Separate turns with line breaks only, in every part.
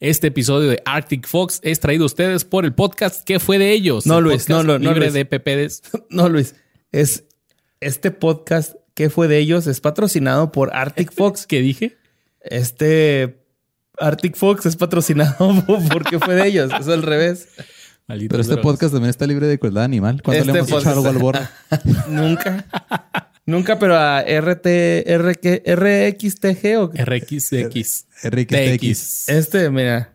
Este episodio de Arctic Fox es traído a ustedes por el podcast ¿Qué fue de ellos?
No,
El
Luis, no, no, no,
libre
Luis.
de PPDs.
No, Luis. Es este podcast que fue de ellos es patrocinado por Arctic Fox.
¿Qué dije?
Este Arctic Fox es patrocinado porque fue de ellos. Es al revés.
Malditos
Pero este podcast también está libre de crueldad animal. ¿Cuándo
Este
le hemos hecho
podcast-
algo al borde?
Nunca. Nunca, pero a RT, RQ, RXTG o
RXX.
RXTX.
este, mira,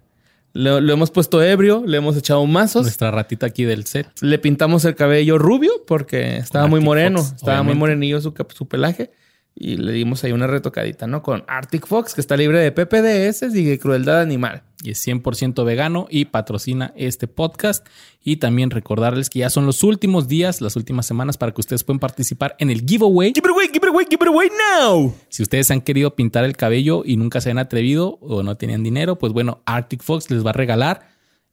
lo, lo hemos puesto ebrio, le hemos echado mazos,
Nuestra ratita aquí del set.
le pintamos el cabello rubio porque estaba muy moreno,
Fox,
estaba muy morenillo su, su pelaje y le dimos ahí una retocadita, ¿no? Con Arctic Fox, que está libre de PPDS y de crueldad animal.
y es 100% vegano y patrocina este podcast. Y también recordarles que ya son los últimos días, las últimas semanas para que ustedes puedan participar en el giveaway.
Give it away, give it away, give it away now.
Si ustedes han querido pintar el cabello y nunca se han atrevido o no tenían dinero, pues bueno, Arctic Fox les va a regalar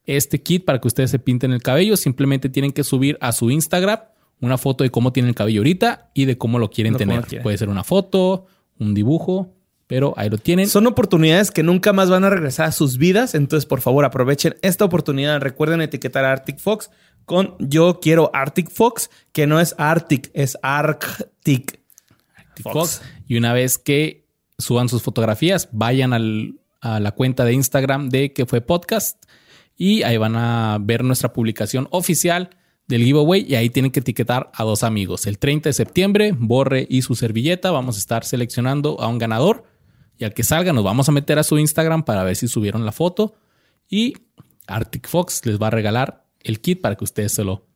este kit para que ustedes se pinten el cabello. Simplemente tienen que subir a su Instagram una foto de cómo tienen el cabello ahorita y de cómo lo quieren
No,
tener. Puede ser una foto, un dibujo, pero ahí lo tienen.
Son oportunidades que nunca más van a regresar a sus vidas. Entonces, por favor, aprovechen esta oportunidad. Recuerden etiquetar a Arctic Fox con yo quiero Arctic Fox, que no es Arctic, es Arctic.
Arctic Fox. Y una vez que suban sus fotografías, vayan al- a la cuenta de Instagram de que fue podcast y ahí van a ver nuestra publicación oficial del giveaway y ahí tienen que etiquetar a dos amigos. El 30 de septiembre, Borre y su servilleta, vamos a estar seleccionando a un ganador y al que salga nos vamos a meter a su Instagram para ver si subieron la foto y Arctic Fox les va a regalar el kit para que ustedes se lo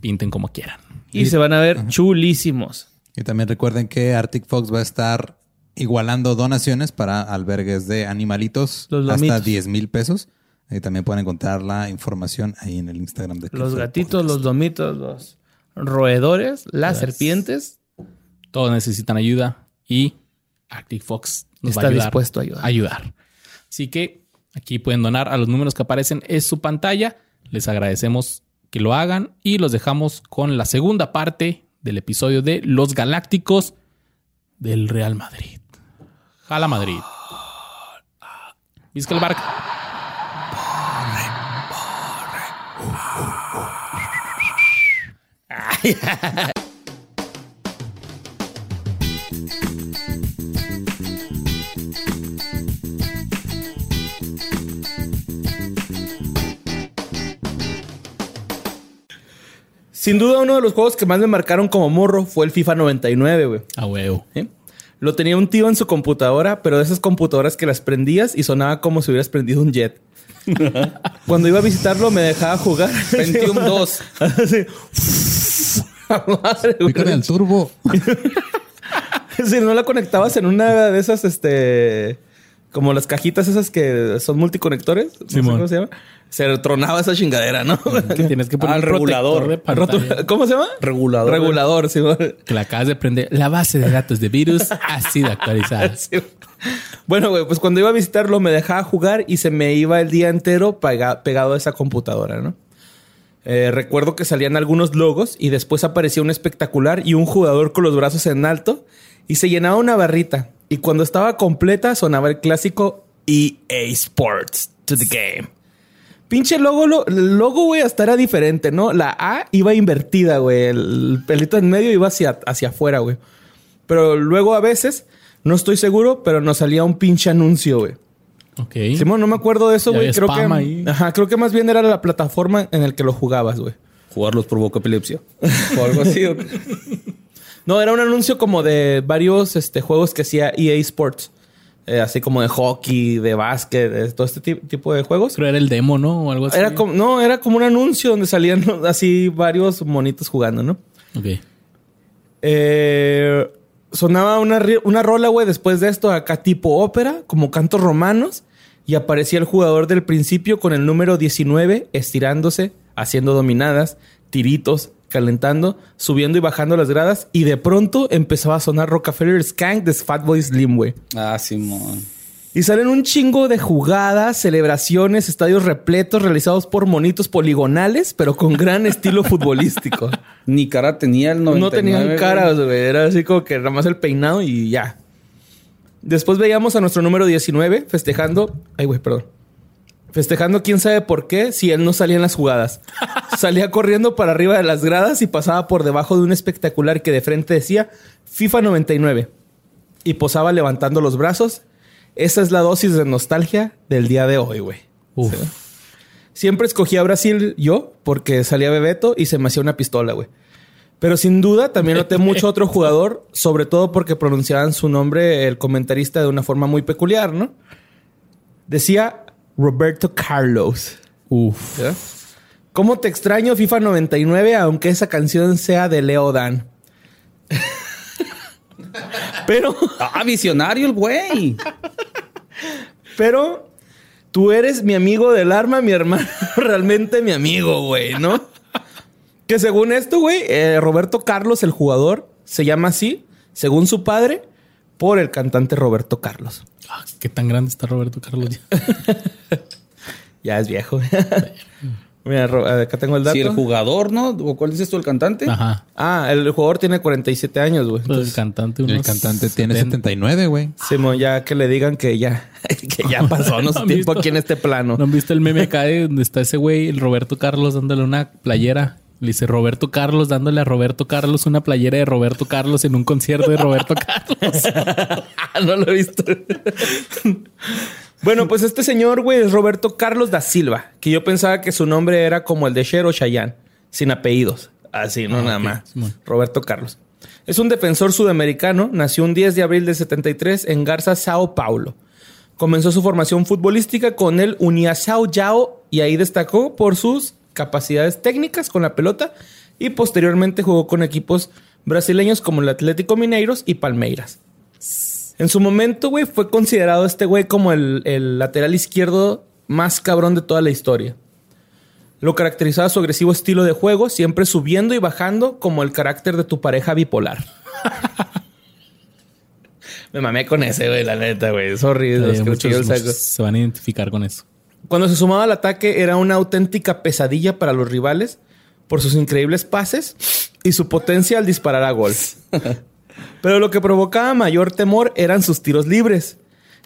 pinten como quieran.
Y se van a ver chulísimos.
Y también recuerden que Arctic Fox va a estar igualando donaciones para albergues de animalitos
Los
hasta
lomitos.
10 mil pesos. Ahí también pueden encontrar la información ahí en el Instagram de
Los gatitos,
Podcast.
los domitos, los roedores, las serpientes.
Todos necesitan ayuda y Arctic Fox nos va
Está
a ayudar,
dispuesto a ayudar.
ayudar. Así que aquí pueden donar a los números que aparecen en su pantalla. Les agradecemos que lo hagan y los dejamos con la segunda parte del episodio de Los Galácticos del Real Madrid. Jala Madrid. Vizca el Barca.
Sin duda, uno de los juegos que más me marcaron como morro fue el FIFA 99, güey.
A huevo.
Lo tenía un tío en su computadora, pero de esas computadoras que las prendías y sonaba como si hubieras prendido un jet. Cuando iba a visitarlo, me dejaba jugar.
Pentium 2.
Así. Madre,
con
güey.
el turbo.
Si no la conectabas en una de esas, este. Como las cajitas esas que son multiconectores. No sé
Simón.
cómo se llama. Se tronaba esa chingadera, ¿no?
Que tienes que poner
Ah, el regulador.
de pantalla.
¿Cómo se llama?
Regulador.
Regulador, sí.
Que la acabas de prender. La base de datos de virus ha sido actualizada.
Sí. Bueno, güey, pues cuando iba a visitarlo me dejaba jugar y se me iba el día entero pega- pegado a esa computadora, ¿no? Eh, recuerdo que salían algunos logos y después aparecía un espectacular y un jugador con los brazos en alto y se llenaba una barrita. Y cuando estaba completa sonaba el clásico EA Sports to the game. Pinche logo, lo- el logo, güey, hasta era diferente, ¿no? La A iba invertida, güey. El pelito en medio iba hacia, hacia afuera, güey. Pero luego a veces, no estoy seguro, pero nos salía un pinche anuncio, güey.
Ok.
Simón, no me acuerdo de eso, güey. Creo que,
spam ahí.
ajá, creo que más bien era la plataforma en la que lo jugabas, güey.
Jugarlos provoca epilepsia. O algo así. ¿o qué?
No, era un anuncio como de varios este, juegos que hacía EA Sports. Eh, así como de hockey, de básquet, de todo este ti- tipo de juegos.
Creo era el demo, ¿no? O algo así.
Era como, no, era como un anuncio donde salían así varios monitos jugando, ¿no?
Ok.
Eh, sonaba una, una rola, güey, después de esto, acá tipo ópera, como cantos romanos, y aparecía el jugador del principio con el número 19 estirándose, haciendo dominadas, tiritos, calentando, subiendo y bajando las gradas, y de pronto empezaba a sonar Rockefeller Skank de Fatboy Slim, güey.
Ah, Simón.
Y salen un chingo de jugadas, celebraciones, estadios repletos realizados por monitos poligonales, pero con gran estilo futbolístico.
Ni cara tenía el 99.
No tenían caras, güey. Era así como que nada más el peinado y ya. Después veíamos a nuestro número 19 festejando. Ay, güey, perdón. Festejando quién sabe por qué si él no salía en las jugadas. Salía corriendo para arriba de las gradas y pasaba por debajo de un espectacular que de frente decía FIFA 99 y posaba levantando los brazos. Esa es la dosis de nostalgia del día de hoy, güey.
Uf.
Sí. Siempre escogí a Brasil yo porque salía Bebeto y se me hacía una pistola, güey. Pero sin duda también noté mucho otro jugador, sobre todo porque pronunciaban su nombre el comentarista de una forma muy peculiar, ¿no? Decía Roberto Carlos.
Uf.
¿Ya? ¿Cómo te extraño FIFA 99 aunque esa canción sea de Leo Dan? Pero,
Ah, visionario el güey.
pero tú eres mi amigo del arma, mi hermano, realmente mi amigo, güey, ¿no? Que según esto, güey, eh, Roberto Carlos, el jugador, se llama así, según su padre, por el cantante Roberto Carlos.
Ah, qué tan grande está Roberto Carlos. ya.
Ya es viejo. Mira, acá tengo el dato.
Si el jugador, ¿no? ¿O cuál dices tú, el cantante?
Ajá.
Ah, el jugador tiene 47 años, güey.
Pues el cantante.
El
unos
cantante tiene
70.
79, güey.
Simón, ya que le digan que ya, que ya pasó no su
¿Han
tiempo
visto?
aquí en este plano.
¿No han visto el meme acá de donde está ese güey, el Roberto Carlos, dándole una playera? Le dice Roberto Carlos dándole a Roberto Carlos una playera de Roberto Carlos en un concierto de Roberto Carlos.
No lo he visto. bueno, pues este señor, güey, es Roberto Carlos da Silva, que yo pensaba que su nombre era como el de Cher o Chayanne, sin apellidos. Así, no
Ah,
nada más. Roberto Carlos. Es un defensor sudamericano, nació un 10 de abril de 73 en Garza, Sao Paulo. Comenzó su formación futbolística con el Uniasao Yao y ahí destacó por sus capacidades técnicas con la pelota y posteriormente jugó con equipos brasileños como el Atlético Mineiros y Palmeiras. En su momento, güey, fue considerado este güey como el, el lateral izquierdo más cabrón de toda la historia. Lo caracterizaba su agresivo estilo de juego, siempre subiendo y bajando como el carácter de tu pareja bipolar. Me mamé con ese, güey, la neta, güey. Sorry, los que
muchos,
yo el saco.
muchos se van a identificar con eso.
Cuando se sumaba al ataque era una auténtica pesadilla para los rivales por sus increíbles pases y su potencia al disparar a gol. Pero lo que provocaba mayor temor eran sus tiros libres,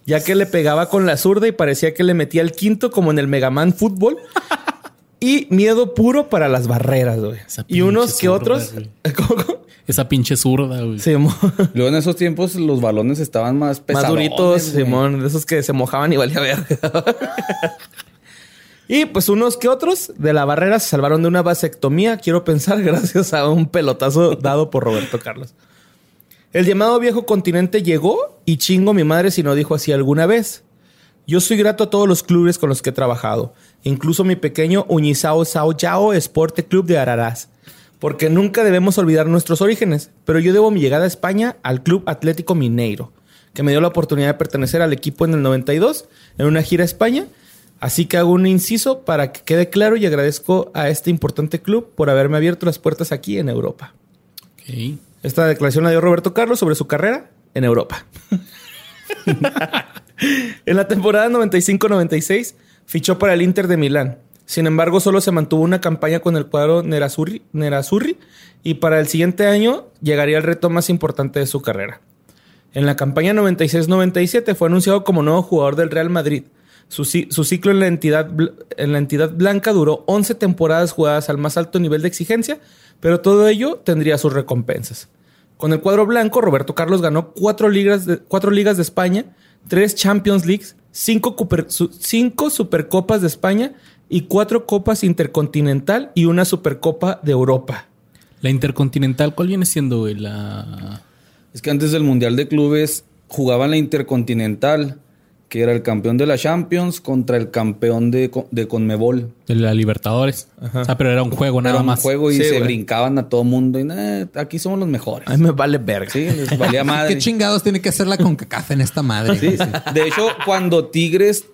ya que le pegaba con la zurda y parecía que le metía el quinto como en el Mega Man Fútbol. Y miedo puro para las barreras, güey. Y unos que
zurda,
otros... ¿Cómo?
Esa pinche zurda, güey.
Simón.
Luego en esos tiempos los balones estaban más pesados.
Más duritos, Simón, de esos que se mojaban y valía ver. y pues unos que otros de la barrera se salvaron de una vasectomía, quiero pensar, gracias a un pelotazo dado por Roberto Carlos. El llamado viejo continente llegó y chingo mi madre si no dijo así alguna vez. Yo soy grato a todos los clubes con los que he trabajado, incluso mi pequeño Uñizao Sao Yao Esporte Club de Araraz, porque nunca debemos olvidar nuestros orígenes, pero yo debo mi llegada a España al Club Atlético Mineiro, que me dio la oportunidad de pertenecer al equipo en el 92 en una gira a España, así que hago un inciso para que quede claro y agradezco a este importante club por haberme abierto las puertas aquí en Europa. Esta declaración la dio Roberto Carlos sobre su carrera en Europa. en la temporada 95-96 fichó para el Inter de Milán. Sin embargo, solo se mantuvo una campaña con el cuadro Nerazzurri, y para el siguiente año llegaría el reto más importante de su carrera. En la campaña 96-97 fue anunciado como nuevo jugador del Real Madrid. Su, su ciclo en la, entidad, en la entidad blanca duró 11 temporadas jugadas al más alto nivel de exigencia, pero todo ello tendría sus recompensas. Con el cuadro blanco, Roberto Carlos ganó cuatro ligas de, cuatro ligas de España, tres Champions Leagues, cinco, Cooper- su- cinco Supercopas de España y cuatro Copas Intercontinental y una Supercopa de Europa.
La Intercontinental, ¿cuál viene siendo, güey? La...
Es que antes del Mundial de Clubes jugaban la Intercontinental, que era el campeón de la Champions contra el campeón de, de Conmebol.
de la Libertadores. O sea, pero era un juego nada
Era un
más.
juego y
Sí,
se
güey.
brincaban a todo mundo. Y "Nah, aquí somos los mejores.
Ay, me vale verga.
Sí, les valía madre.
¿Qué chingados tiene que hacer la CONCACAF en esta madre?
Sí, De hecho, cuando Tigres,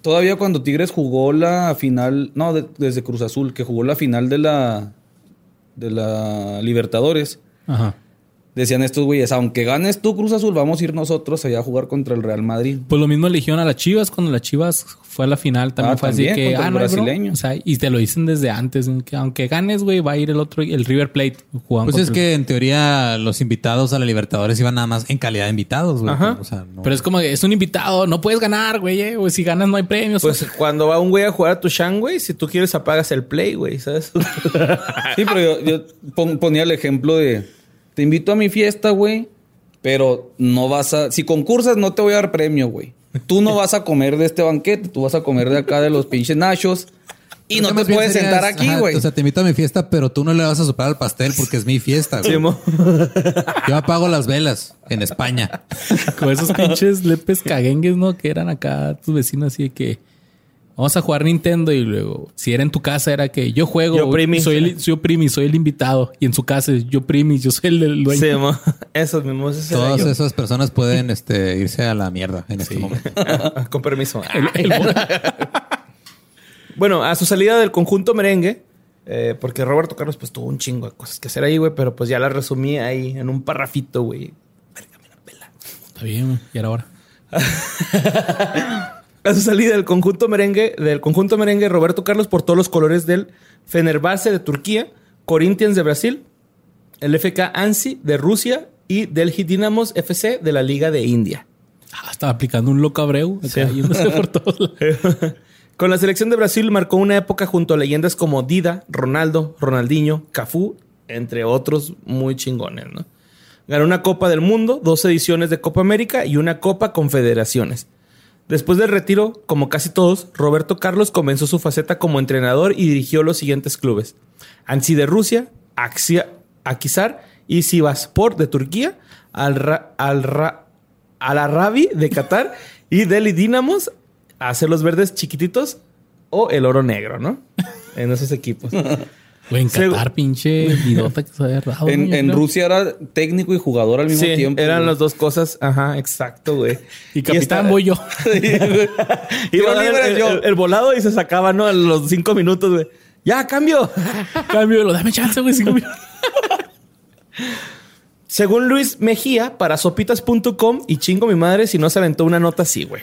todavía cuando Tigres jugó la final, no, de- desde Cruz Azul, que jugó la final de la, de la Libertadores,
Ajá.
Decían estos güeyes, aunque ganes tú Cruz Azul, vamos a ir nosotros allá a jugar contra el Real Madrid.
Pues lo mismo eligieron a las Chivas cuando las Chivas fue a la final. También
Ah,
fue
también,
así que, ah, no, hay bro.
brasileño.
O sea, y te lo dicen desde antes. Que aunque ganes, güey, va a ir el otro, el River Plate jugando.
Pues es
el-
que en teoría los invitados a la Libertadores iban nada más en calidad de invitados, güey.
Ajá.
O sea, no-
Pero es como que es un invitado, no puedes ganar, güey. eh, güey, si ganas no hay premios.
Pues cuando va un güey a jugar a tu Shan, güey, si tú quieres apagas el play, güey, ¿sabes?
Sí, pero yo, yo pon- ponía el ejemplo de, te invito a mi fiesta, güey, pero no vas a, si concursas no te voy a dar premio, güey. Tú no vas a comer de este banquete, tú vas a comer de acá de los pinches nachos y no te puedes sentar aquí, güey.
O sea, te invito a mi fiesta, pero tú no le vas a soplar al pastel porque es mi fiesta, güey.
Sí, mo.
Yo apago las velas en España.
Como esos pinches lepes caguengues, ¿no? Que eran acá tus vecinos así de que vamos a jugar Nintendo y luego si era en tu casa era que yo juego,
Yo primi.
soy el, yo primi, soy el invitado y en su casa es yo primi, yo soy el, el dueño.
Sí, mo. Esos mismos. ese era
Todas esas personas pueden este, irse a la mierda en este momento.
Con permiso.
El- el-
Bueno, a su salida del conjunto merengue, eh, porque Roberto Carlos pues tuvo un chingo de cosas que hacer ahí, güey, pero pues ya las resumí ahí en un parrafito, güey.
Está bien, güey, y era hora.
A su salida del conjunto merengue, del conjunto merengue, Roberto Carlos portó los colores del Fenerbahce de Turquía, Corinthians de Brasil, el FK Ansi de Rusia y Delhi Dynamos FC de la Liga de India.
Ah, estaba aplicando un loco abreu, por todos lados.
Con la selección de Brasil marcó una época junto a leyendas como Dida, Ronaldo, Ronaldinho, Cafú, entre otros muy chingones, ¿no? Ganó una Copa del Mundo, dos ediciones de Copa América y una Copa Confederaciones. Después del retiro, como casi todos, Roberto Carlos comenzó su faceta como entrenador y dirigió los siguientes clubes. Ansi de Rusia, Axia- Akisar y Sivaspor de Turquía, Al, Ra- Al, Al de Qatar y Delhi Dynamos, hacer los verdes chiquititos o el oro negro, ¿no? En esos equipos.
Güey, en Qatar, pinche vidota que se
en
güey,
en
¿no?
Rusia era técnico y jugador al mismo
Sí,
tiempo.
eran
güey.
las dos cosas. Ajá, exacto, güey.
Y capitán
está-
voy yo.
Iba
Tiro
a dar
libre
el,
yo.
el- el volado y se sacaba, ¿no? A los cinco minutos, güey. Ya, cambio.
Cambio, lo dame chance, güey, cinco minutos.
Según Luis Mejía, para sopitas.com, y chingo mi madre si no se aventó una nota así, güey.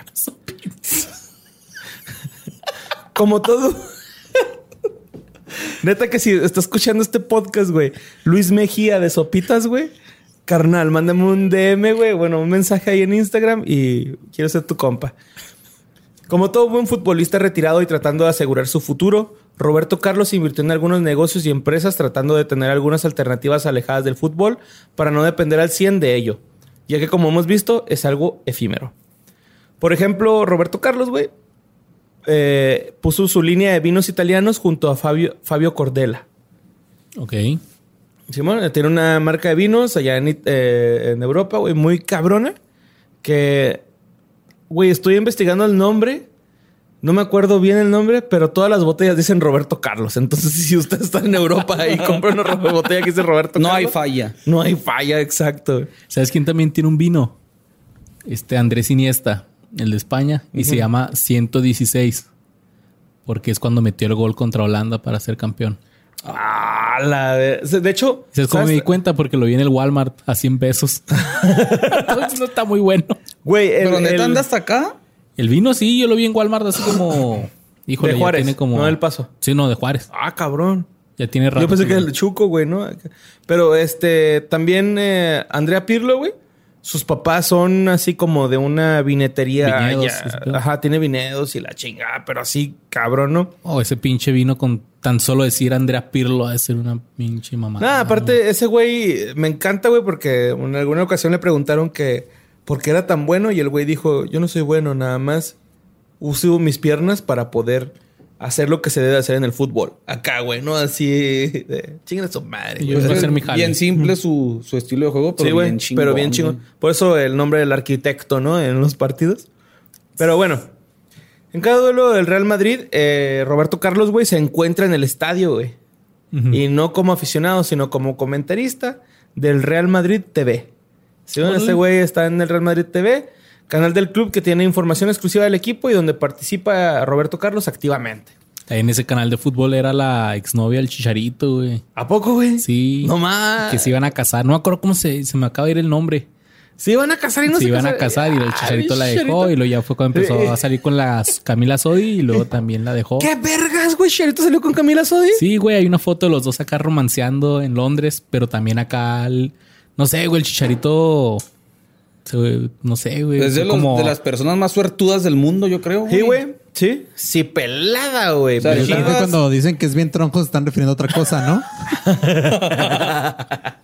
Como todo. Neta que si está escuchando este podcast, güey, Luis Mejía de Sopitas, güey. Carnal, mándame un DM, güey. Bueno, un mensaje ahí en Instagram y quiero ser tu compa. Como todo buen futbolista retirado y tratando de asegurar su futuro, Roberto Carlos invirtió en algunos negocios y empresas tratando de tener algunas alternativas alejadas del fútbol para no depender al 100 de ello, ya que como hemos visto es algo efímero. Por ejemplo, Roberto Carlos, güey, eh, puso su línea de vinos italianos junto a Fabio, Fabio Cordela.
Ok.
Simón eh, tiene una marca de vinos allá en, eh, en Europa, güey, muy cabrona. Que, güey, estoy investigando el nombre. No me acuerdo bien el nombre, pero todas las botellas dicen Roberto Carlos. Entonces, si usted está en Europa y compra una botella que dice Roberto
No
Carlos.
hay falla.
No hay falla, exacto.
¿Sabes quién también tiene un vino? Este Andrés Iniesta, el de España, y se llama 116. Porque es cuando metió el gol contra Holanda para ser campeón.
Ah, la de... de hecho,
¿Sabes cómo me di cuenta? Porque lo vi en el Walmart a 100 pesos. Entonces no está muy bueno.
Güey, el,
Pero neta anda hasta acá.
El vino sí, yo lo vi en Walmart así como... Híjole,
De
ya
Juárez,
tiene como...
no del Paso.
Sí, no, de Juárez.
Ah, cabrón.
Ya tiene rato.
Yo pensé que era el Chuco, güey, ¿no? Pero este, también eh, Andrea Pirlo, güey. Sus papás son así como de una vinetería. Ya- ajá, tiene vinedos y la chingada, pero así, cabrón, ¿no?
Oh, ese pinche vino con tan solo decir Andrea Pirlo de ser una pinche mamá.
Nada, aparte, ese güey me encanta, güey, porque en alguna ocasión le preguntaron que por qué era tan bueno y el güey dijo, yo no soy bueno, nada más uso mis piernas para poder hacer lo que se debe hacer en el fútbol. Acá, güey, ¿no? Así de chingan a su madre.
Yo
güey.
voy a
Es
hacer mi jale.
bien simple su, su estilo de juego, pero
sí,
bien chingón.
pero bien chingón.
güey.
Por eso el nombre del arquitecto, ¿no? En los partidos. Pero bueno, en cada duelo del Real Madrid, eh, Roberto Carlos, güey, se encuentra en el estadio, güey.
Ujú.
Y no como aficionado, sino como comentarista del Real Madrid TV. Si
Órale.
ese güey está en el Real Madrid TV, canal del club que tiene información exclusiva del equipo y donde participa Roberto Carlos activamente.
En ese canal de fútbol era la exnovia del Chicharito, güey.
¿A poco, güey?
Sí.
No más.
Que se iban a casar. No me acuerdo cómo se, se me acaba de ir el nombre.
Se iban a casar y no
se
se
iban a casar y el
Ay,
Chicharito la dejó
Chicharito.
y luego ya fue cuando empezó a salir con la Camila Sodi y luego también la dejó.
¿Qué vergas, güey? Chicharito salió con Camila Sodi.
Sí, güey, hay una foto de los dos acá romanceando en Londres, pero también acá, el- no sé, güey, el Chicharito, no sé, güey.
Es de,
fue
los-
como-
de las personas más suertudas del mundo, yo creo.
Sí, güey. Sí. Sí, pelada, güey.
O sea,
cuando dicen que es bien tronco se están refiriendo a otra cosa, ¿no?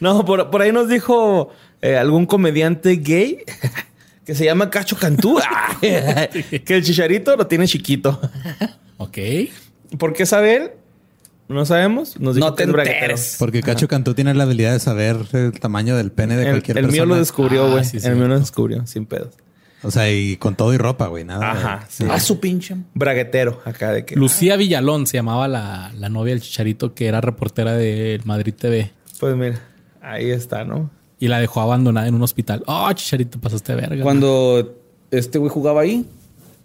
No, por, por ahí nos dijo eh, algún comediante gay que se llama Cacho Cantú. Que el chicharito lo tiene chiquito.
Ok.
¿Por qué sabe él? No sabemos. Nos dijo
No
que
te
es
enteres.
Porque Cacho Cantú tiene la habilidad de saber el tamaño del pene de
El,
cualquier
el mío
persona.
lo descubrió,
Ah,
güey.
sí,
el mío lo descubrió, sin pedos.
O sea, y con todo y ropa, güey. Nada.
Ajá, sí.
A su pinche.
Braguetero, acá de que.
Lucía Villalón se llamaba la, la novia del Chicharito, que era reportera de Madrid TV.
Pues mira, ahí está, ¿no?
Y la dejó abandonada en un hospital. Oh, Chicharito, pasaste verga.
Cuando este güey jugaba ahí,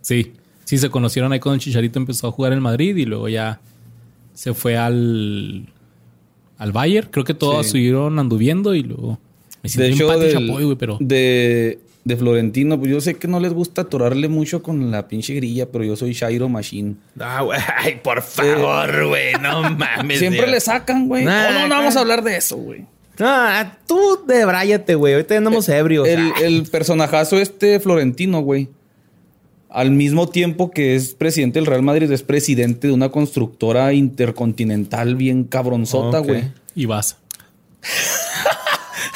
Sí, sí, se conocieron ahí cuando el Chicharito empezó a jugar en Madrid y luego ya se fue al, al Bayern. Creo que todos
Sí.
siguieron anduviendo y luego me
de hecho, del-
Chapoy, güey, pero
de, de Florentino, pues yo sé que no les gusta atorarle mucho con la pinche grilla, pero yo soy Shairo Machine.
Ah, güey. Ay, por favor, güey. No mames.
Siempre
Dios.
le sacan, güey.
Nah,
no, no, no vamos a hablar de eso, güey.
Ah, tú debráyate, güey. Ahorita andamos ebrios.
El,
Ah.
el personajazo este Florentino, güey. Al mismo tiempo que es presidente del Real Madrid, es presidente de una constructora intercontinental bien cabronzota, güey.
y vas.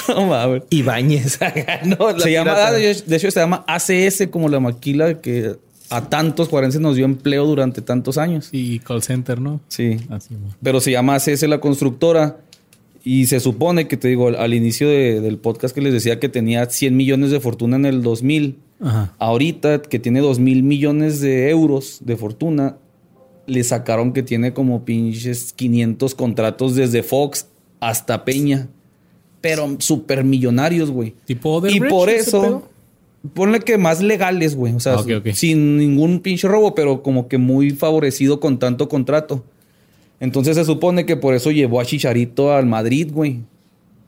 No mames.
Ibáñez. no,
Se llama,
pirata.
ah, de hecho, se llama ACS como la maquila que a tantos juarenses nos dio empleo durante tantos años.
Y call center, ¿no?
Sí.
Así.
Pero se llama ACS la constructora. Y se supone que te digo, al, al inicio de- del podcast que les decía que tenía 100 millones de fortuna en el 2000.
Ajá.
Ahorita que tiene 2 mil millones de euros de fortuna, le sacaron que tiene como pinches 500 contratos desde Fox hasta Peña. Pero súper millonarios, güey.
Tipo
Y por eso, ponle que más legales, güey. O sea,
Ah,
sin ningún pinche robo, pero como que muy favorecido con tanto contrato. Entonces se supone que por eso llevó a Chicharito al Madrid, güey.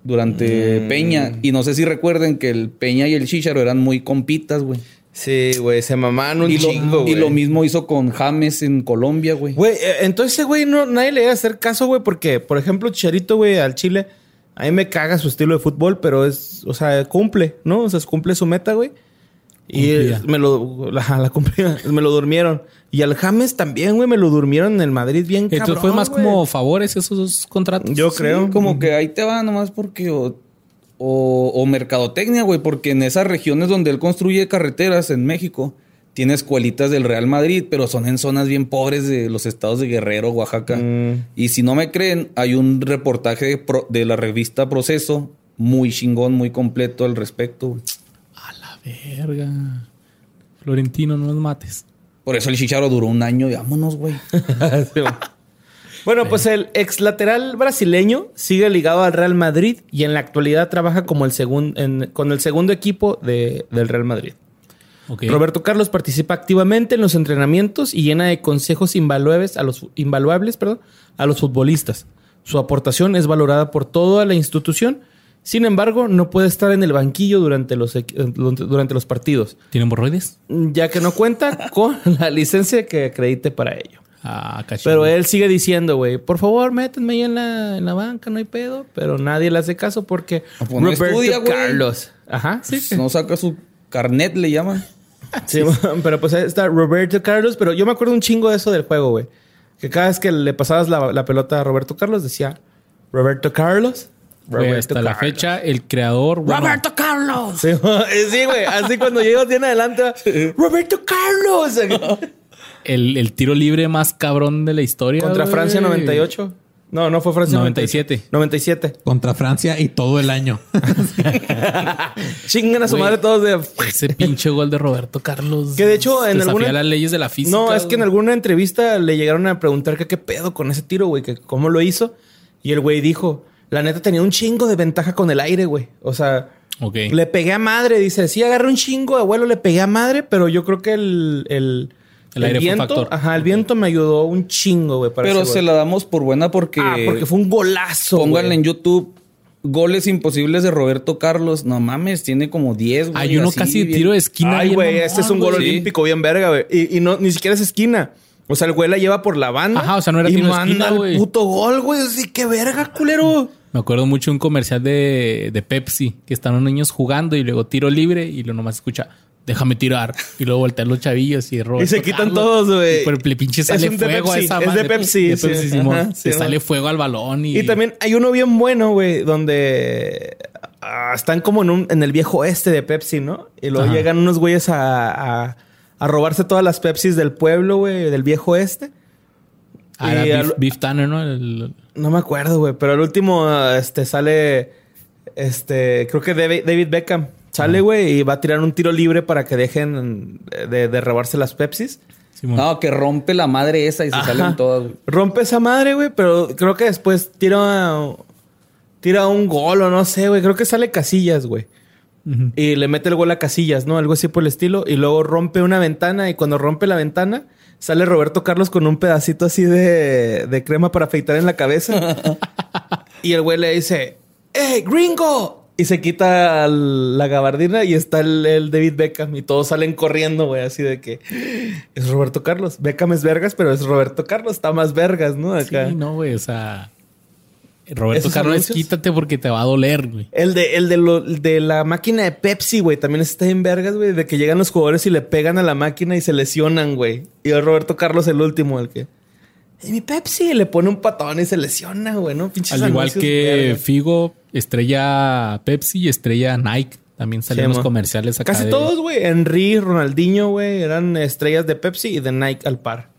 Durante
Mm.
Peña. Y no sé si recuerden que el Peña y el Chicharo eran muy compitas, güey.
Sí, güey. Se mamaban un
Y,
chingo,
y
güey.
lo mismo hizo con James en Colombia, güey.
Güey, eh, entonces güey no, nadie le iba a hacer caso, güey, porque, por ejemplo, Chicharito, güey, al Chile, a mí me caga su estilo de fútbol, pero es, o sea, cumple, ¿no? O sea, cumple su meta, güey. Y me lo, la, la cumplía, me lo durmieron. Y al James también, güey, me lo durmieron en el Madrid bien
Entonces
cabrón,
fue más
güey.
como favores esos contratos.
Yo
Sí,
creo.
como que ahí te va nomás porque... O, o, o mercadotecnia, güey. Porque en esas regiones donde él construye carreteras en México... Tiene escuelitas del Real Madrid, pero son en zonas bien pobres de los estados de Guerrero, Oaxaca.
Mm.
Y si no me creen, hay un reportaje de, Pro- de la revista Proceso muy chingón, muy completo al respecto. güey.
Verga. Florentino, no nos mates.
Por eso el Chicharo duró un año y vámonos, güey.
Bueno, pues el ex lateral brasileño sigue ligado al Real Madrid y en la actualidad trabaja como el segun- en- con el segundo equipo de- del Real Madrid. Roberto Carlos participa activamente en los entrenamientos y llena de consejos invaluables a los, invaluables, perdón, a los futbolistas. Su aportación es valorada por toda la institución. Sin embargo, no puede estar en el banquillo durante los, eh, durante los partidos,
¿Tiene hemorroides?
ya que no cuenta con la licencia que acredite para ello.
Ah.
Pero él sigue diciendo, güey, por favor, métanme ahí en la, en la banca, no hay pedo. Pero nadie le hace caso porque
Ah, pues no estudia, güey.
Carlos. Ajá, sí.
Pues no saca su carnet, le llaman.
Sí, pero pues ahí está Roberto Carlos. Pero yo me acuerdo un chingo de eso del juego, güey. Que cada vez que le pasabas la, la pelota a Roberto Carlos decía Roberto Carlos.
Güey,
Roberto
hasta la
Carlos".
fecha, el creador. bueno,
Carlos. Sí, sí, güey. Así cuando llegas bien adelante, Roberto Carlos.
el, el tiro libre más cabrón de la historia.
Contra
güey.
Francia 98. No, no fue Francia
97.
97.
Contra Francia y todo el año.
Chingan a su
Güey.
madre todos de.
Ese pinche gol de Roberto Carlos.
Que de hecho, en alguna-
las leyes de la física.
No, es que en alguna entrevista le llegaron a preguntar que qué pedo con ese tiro, güey, que cómo lo hizo. Y el güey dijo, la neta tenía un chingo de ventaja con el aire, güey. O sea,
Ok.
le pegué a madre. Dice, sí, agarré un chingo, abuelo, le pegué a madre, pero yo creo que el, el-
El aire fue
viento,
factor.
Ajá, el viento me ayudó un chingo, güey.
Pero
ese
se la damos por buena porque.
Ah, porque fue un golazo.
Pónganle en YouTube. Goles imposibles de Roberto Carlos. No mames, tiene como 10, güey.
Hay uno
así,
casi de
bien-
tiro de esquina.
Ay, güey, este es un gol olímpico bien verga, güey. Y, y no, ni siquiera es esquina. O sea, el güey la lleva por la banda.
Ajá, o sea, no era
y
tiro de
manda
esquina,
el
güey.
puto gol, güey. Así, qué verga, culero.
Me acuerdo mucho de un comercial de, de Pepsi, que están unos niños jugando y luego tiro libre y luego nomás escucha, déjame tirar. Y luego voltean los chavillos y Roberto
Y se quitan
Carlos.
todos, güey.
Por el pinche sale fuego a esa
es de Pepsi,
De
sí.
Simón.
Ajá,
Se
sí,
sale fuego al balón y...
Y también hay uno bien bueno, güey, donde ah, están como en, un, en el viejo oeste de Pepsi, ¿no? Y luego
Ajá.
llegan unos güeyes a, a, a robarse todas las Pepsis del pueblo, güey, del viejo oeste.
Ah, era
y
Beef,
al-
Beef Tanner, ¿no? El-
No me acuerdo, güey, pero al último ah, este, sale, este, creo que David, Beckham. Sale, güey, y va a tirar un tiro libre para que dejen de, de robarse las Pepsis.
Simón.
No, que rompe la madre esa y se
Ajá.
salen todas. güey.
Rompe esa madre, güey, pero creo que después tira, tira un gol o no sé, güey. Creo que sale Casillas, güey. Y le mete el gol a Casillas, ¿no? Algo así por el estilo. Y luego rompe una ventana y cuando rompe la ventana sale Roberto Carlos con un pedacito así de, de crema para afeitar en la cabeza. y el güey le dice, ¡Eh, gringo! Y se quita el- la gabardina y está el, el David Beckham y todos salen corriendo, güey, así de que es Roberto Carlos. Beckham es vergas, pero es Roberto Carlos, está más vergas, ¿no? Acá.
Sí, no, güey, o sea... Roberto
¿Esos
Carlos, quítate porque te va a doler, güey.
El de, el de, lo- de la máquina de Pepsi, güey, también está en vergas, güey, de que llegan los jugadores y le pegan a la máquina y se lesionan, güey. Y el Roberto Carlos el último, el que... "Y mi Pepsi! Le pone un patón y se lesiona, güey, ¿no? Pinches
Al igual que
vergas.
Figo, estrella Pepsi y estrella Nike. También
Sí,
los comerciales acá.
Casi
de-
todos, güey. Henry, Ronaldinho, güey, eran estrellas de Pepsi y de Nike al par.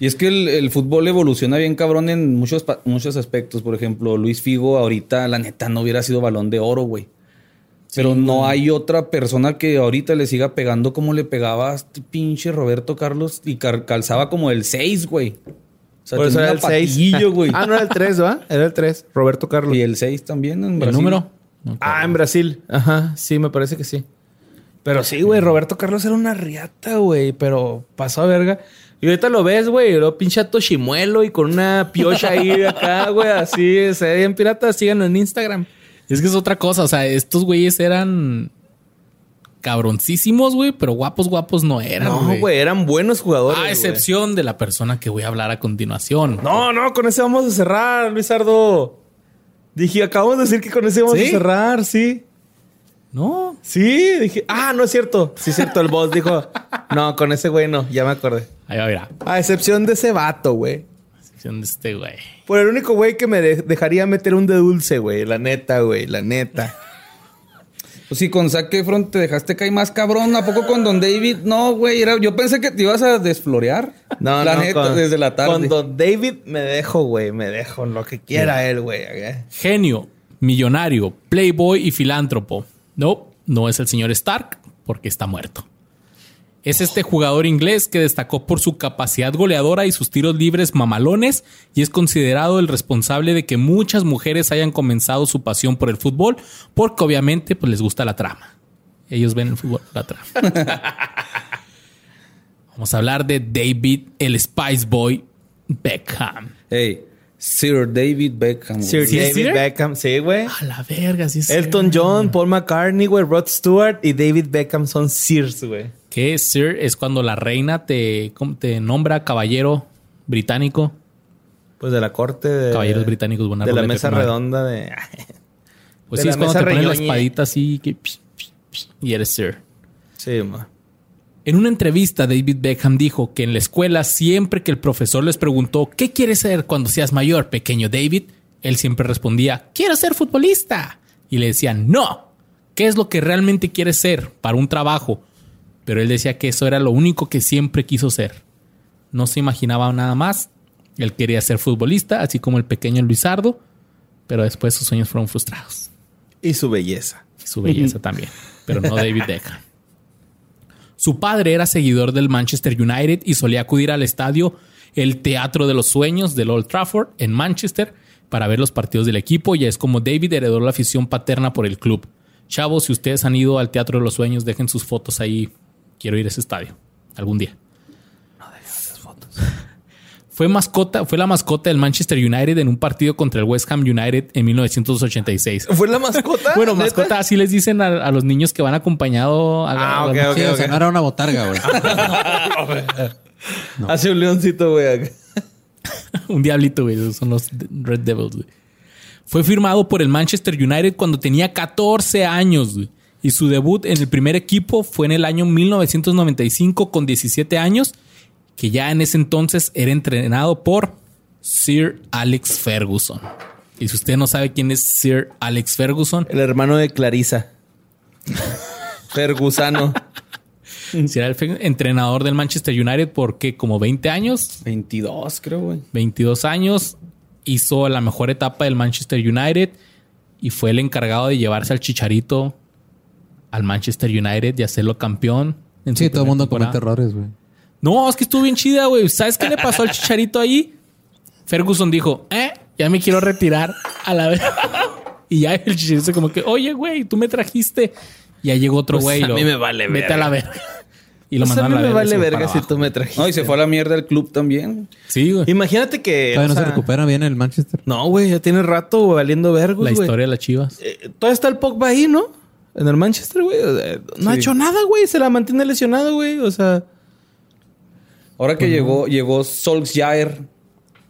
Y es que el, el fútbol evoluciona bien cabrón en muchos, muchos aspectos. Por ejemplo, Luis Figo ahorita, la neta, no hubiera sido balón de oro, güey. Pero no hay otra persona que ahorita le siga pegando como le pegaba a este pinche Roberto Carlos y calzaba como el 6, güey. O sea, tenía
era el
una
6.
patillo, güey.
ah, no era el 3, ¿va? Era el 3. Roberto Carlos.
y el 6 también en
¿El
Brasil.
número? No,
Ah, en Brasil. Ajá, sí, me parece que sí. Pero sí, güey, Roberto Carlos era una riata, güey, pero pasó a verga. Y ahorita lo ves, güey, lo pinche Toshimuelo y con una piocha ahí acá, güey, así, se ve bien pirata, síganlo en Instagram.
Es que es otra cosa. O sea, estos güeyes eran cabroncísimos, güey, pero guapos, guapos no eran.
No, güey, eran buenos jugadores.
A excepción de la persona que voy a hablar a continuación.
No, no, con ese vamos a cerrar, Luisardo. Dije, acabamos de decir que con ese vamos
¿Sí?
a cerrar, sí.
No.
Sí, dije, ah, no es cierto. Sí, es cierto, el boss dijo, no, con ese güey no, ya me acordé.
Ahí va, mira.
A excepción de ese vato, güey.
Sección de este güey.
Por el único güey que me de- dejaría meter un de dulce, güey. La neta, güey. La neta.
Pues sí, con Zac Efron te dejaste caer más cabrón. ¿A poco con Don David? No, güey. era- Yo pensé que te ibas a desflorear.
No,
la
no.
neta,
con-
desde la tarde.
Con Don David me dejo, güey. Me dejo en lo que quiera él, güey. ¿eh?
Genio, millonario, playboy y filántropo. No, no es el señor Stark porque está muerto. Es este jugador inglés que destacó por su capacidad goleadora y sus tiros libres mamalones y es considerado el responsable de que muchas mujeres hayan comenzado su pasión por el fútbol porque obviamente pues les gusta la trama. Ellos ven el fútbol, la trama. Vamos a hablar de David el Spice Boy Beckham.
Hey, Sir David Beckham.
Sir
¿Sí es
David
Sir?
Beckham, sí, güey.
A la verga, sí es
Elton. John, Paul McCartney, güey. Rod Stewart y David Beckham son Sears, güey.
Que Sir es cuando la reina te, ¿cómo te nombra caballero británico.
Pues de la corte de...
Caballeros británicos, buena
De la mesa redonda de...
Pues
De
sí, es cuando
mesa
te ponen la espadita así que, psh, psh, psh, y eres Sir.
Sí, ma.
En una entrevista, David Beckham dijo que en la escuela, siempre que el profesor les preguntó ¿qué quieres ser cuando seas mayor, pequeño David? Él siempre respondía quiero ser futbolista. Y le decían no, ¿qué es lo que realmente quieres ser para un trabajo? Pero él decía que eso era lo único que siempre quiso ser. No se imaginaba nada más. Él quería ser futbolista, así como el pequeño Luisardo, pero después sus sueños fueron frustrados.
Y su belleza.
Y su belleza también, pero no David Beckham. Su padre era seguidor del Manchester United y solía acudir al estadio el Teatro de los Sueños del Old Trafford en Manchester para ver los partidos del equipo y es como David heredó la afición paterna por el club. Chavos, si ustedes han ido al Teatro de los Sueños, dejen sus fotos ahí. Quiero ir a ese estadio algún día. Fue mascota, fue la mascota del Manchester United en un partido contra el West Ham United en 1986.
¿Fue la mascota?
Bueno,
¿Neta?
mascota, así les dicen a, a los niños que van acompañado a,
Ah,
a-
ok, ok,
Sí, o sea,
ok.
no era una botarga, güey.
Hace un leoncito, güey.
un diablito, güey. Son los Red Devils, güey. Fue firmado por el Manchester United cuando tenía 14 años, güey. Y su debut en el primer equipo fue en el año 1995 con 17 años, que ya en ese entonces era entrenado por Sir Alex Ferguson. Y si usted no sabe quién es Sir Alex Ferguson,
El hermano de Clarisa. Fergusano.
será el fe- entrenador del Manchester United por qué, como 20 años,
22, creo, güey.
22 años, hizo la mejor etapa del Manchester United y fue el encargado de llevarse al Chicharito al Manchester United y hacerlo campeón. en
Sí, todo el mundo
temporada.
comete errores, güey.
No, es que estuvo bien chida, güey. ¿Sabes qué le pasó al Chicharito ahí? Ferguson dijo, eh, ya me quiero retirar a la vez. y ya el Chicharito como que, oye, güey, tú me trajiste. Y ya llegó otro
Pues
güey. y
a mí me vale
Vete
verga.
a la verga. Y lo
Pues a
mandaron
mí
a la
me
verga.
vale
y se fue
verga si tú me trajiste.
No, y se fue a la mierda del club también.
Sí, güey.
Imagínate que.
Todavía no se
sea,
recupera bien el Manchester.
No, güey, ya tiene rato valiendo vergos,
La historia de las chivas.
Eh, todavía está el Pogba ahí, ¿no? En el Manchester, güey. No ha hecho nada, güey. Se la mantiene lesionado, güey. O sea,
Ahora que llegó, llegó Solskjaer,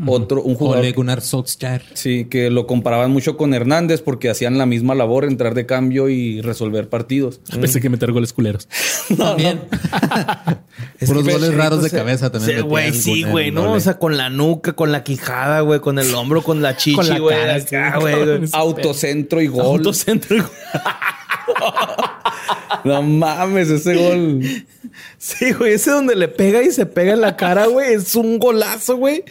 otro, un jugador.
Ole Gunnar Solskjaer.
Sí, que lo comparaban mucho con Hernández porque hacían la misma labor, entrar de cambio y resolver partidos.
Pensé que meter goles culeros.
También. Puros
que
goles raros de cabeza también.
Güey, sí, güey, ¿no? O sea, con la nuca, con la quijada, güey, con el hombro, con la chichi, güey.
sí.
güey. güey.
Autocentro y gol. No mames, ese gol.
Sí, güey, ese donde le pega y se pega en la cara, güey, es un golazo, güey.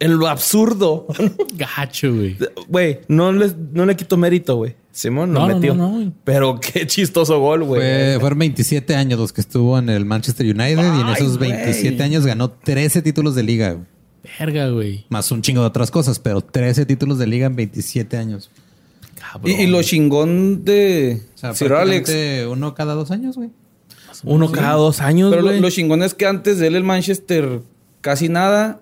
En lo absurdo.
Gacho, güey.
Güey, no le, no le quito mérito, güey. Simón lo
No, no,
metió.
no, no, güey.
Pero qué chistoso gol, güey.
Fue- fueron 27 años los que estuvo en el Manchester United y en esos
güey.
27 años ganó 13 títulos de liga. güey.
Verga, güey.
Más un chingo de otras cosas, pero 13 títulos de liga en 27 años.
Cabrón.
Y, y lo chingón de
O sea,
Sir Alex.
uno cada dos años, güey.
Uno cada dos años,
Pero lo,
güey.
lo chingón es que antes de él el Manchester casi nada.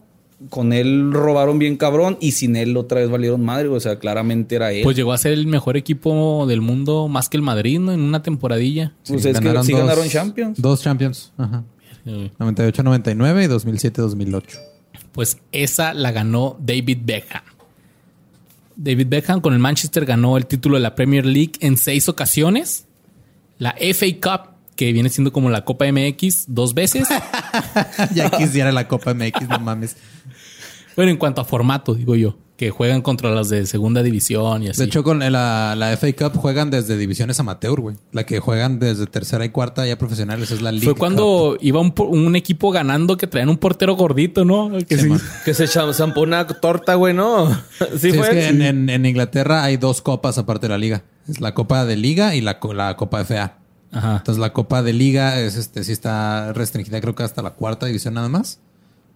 Con él robaron bien cabrón y sin él otra vez valieron madre. O sea, claramente era él.
Pues llegó a ser el mejor equipo del mundo más que el Madrid, ¿no? En una temporadilla.
Pues es que sí ganaron Champions.
Dos Champions. Ajá.
Eh,
98-99 y 2007-2008.
Pues esa la ganó David Beckham. David Beckham con el Manchester ganó el título de la Premier League en seis ocasiones. La FA Cup, que viene siendo como la Copa MX, dos veces.
ya quisiera la Copa MX, no mames.
bueno, en cuanto a formato, digo yo, que juegan contra las de segunda división y así.
De hecho, con la, la FA Cup juegan desde divisiones amateur, güey. La que juegan desde tercera y cuarta ya profesionales es la League
fue
Cup.
cuando iba un, por- un equipo ganando que traían un portero gordito, ¿no? Que
Sí,
sí.
Que se cha- zampó una torta, güey, ¿no? Sí,
Sí,
fue.
es que en,
Sí.
en- en Inglaterra hay dos copas aparte de la liga. Es la Copa de Liga y la, co- la Copa FA.
Ajá.
Entonces la Copa de Liga es este sí está restringida creo que hasta la cuarta división nada más.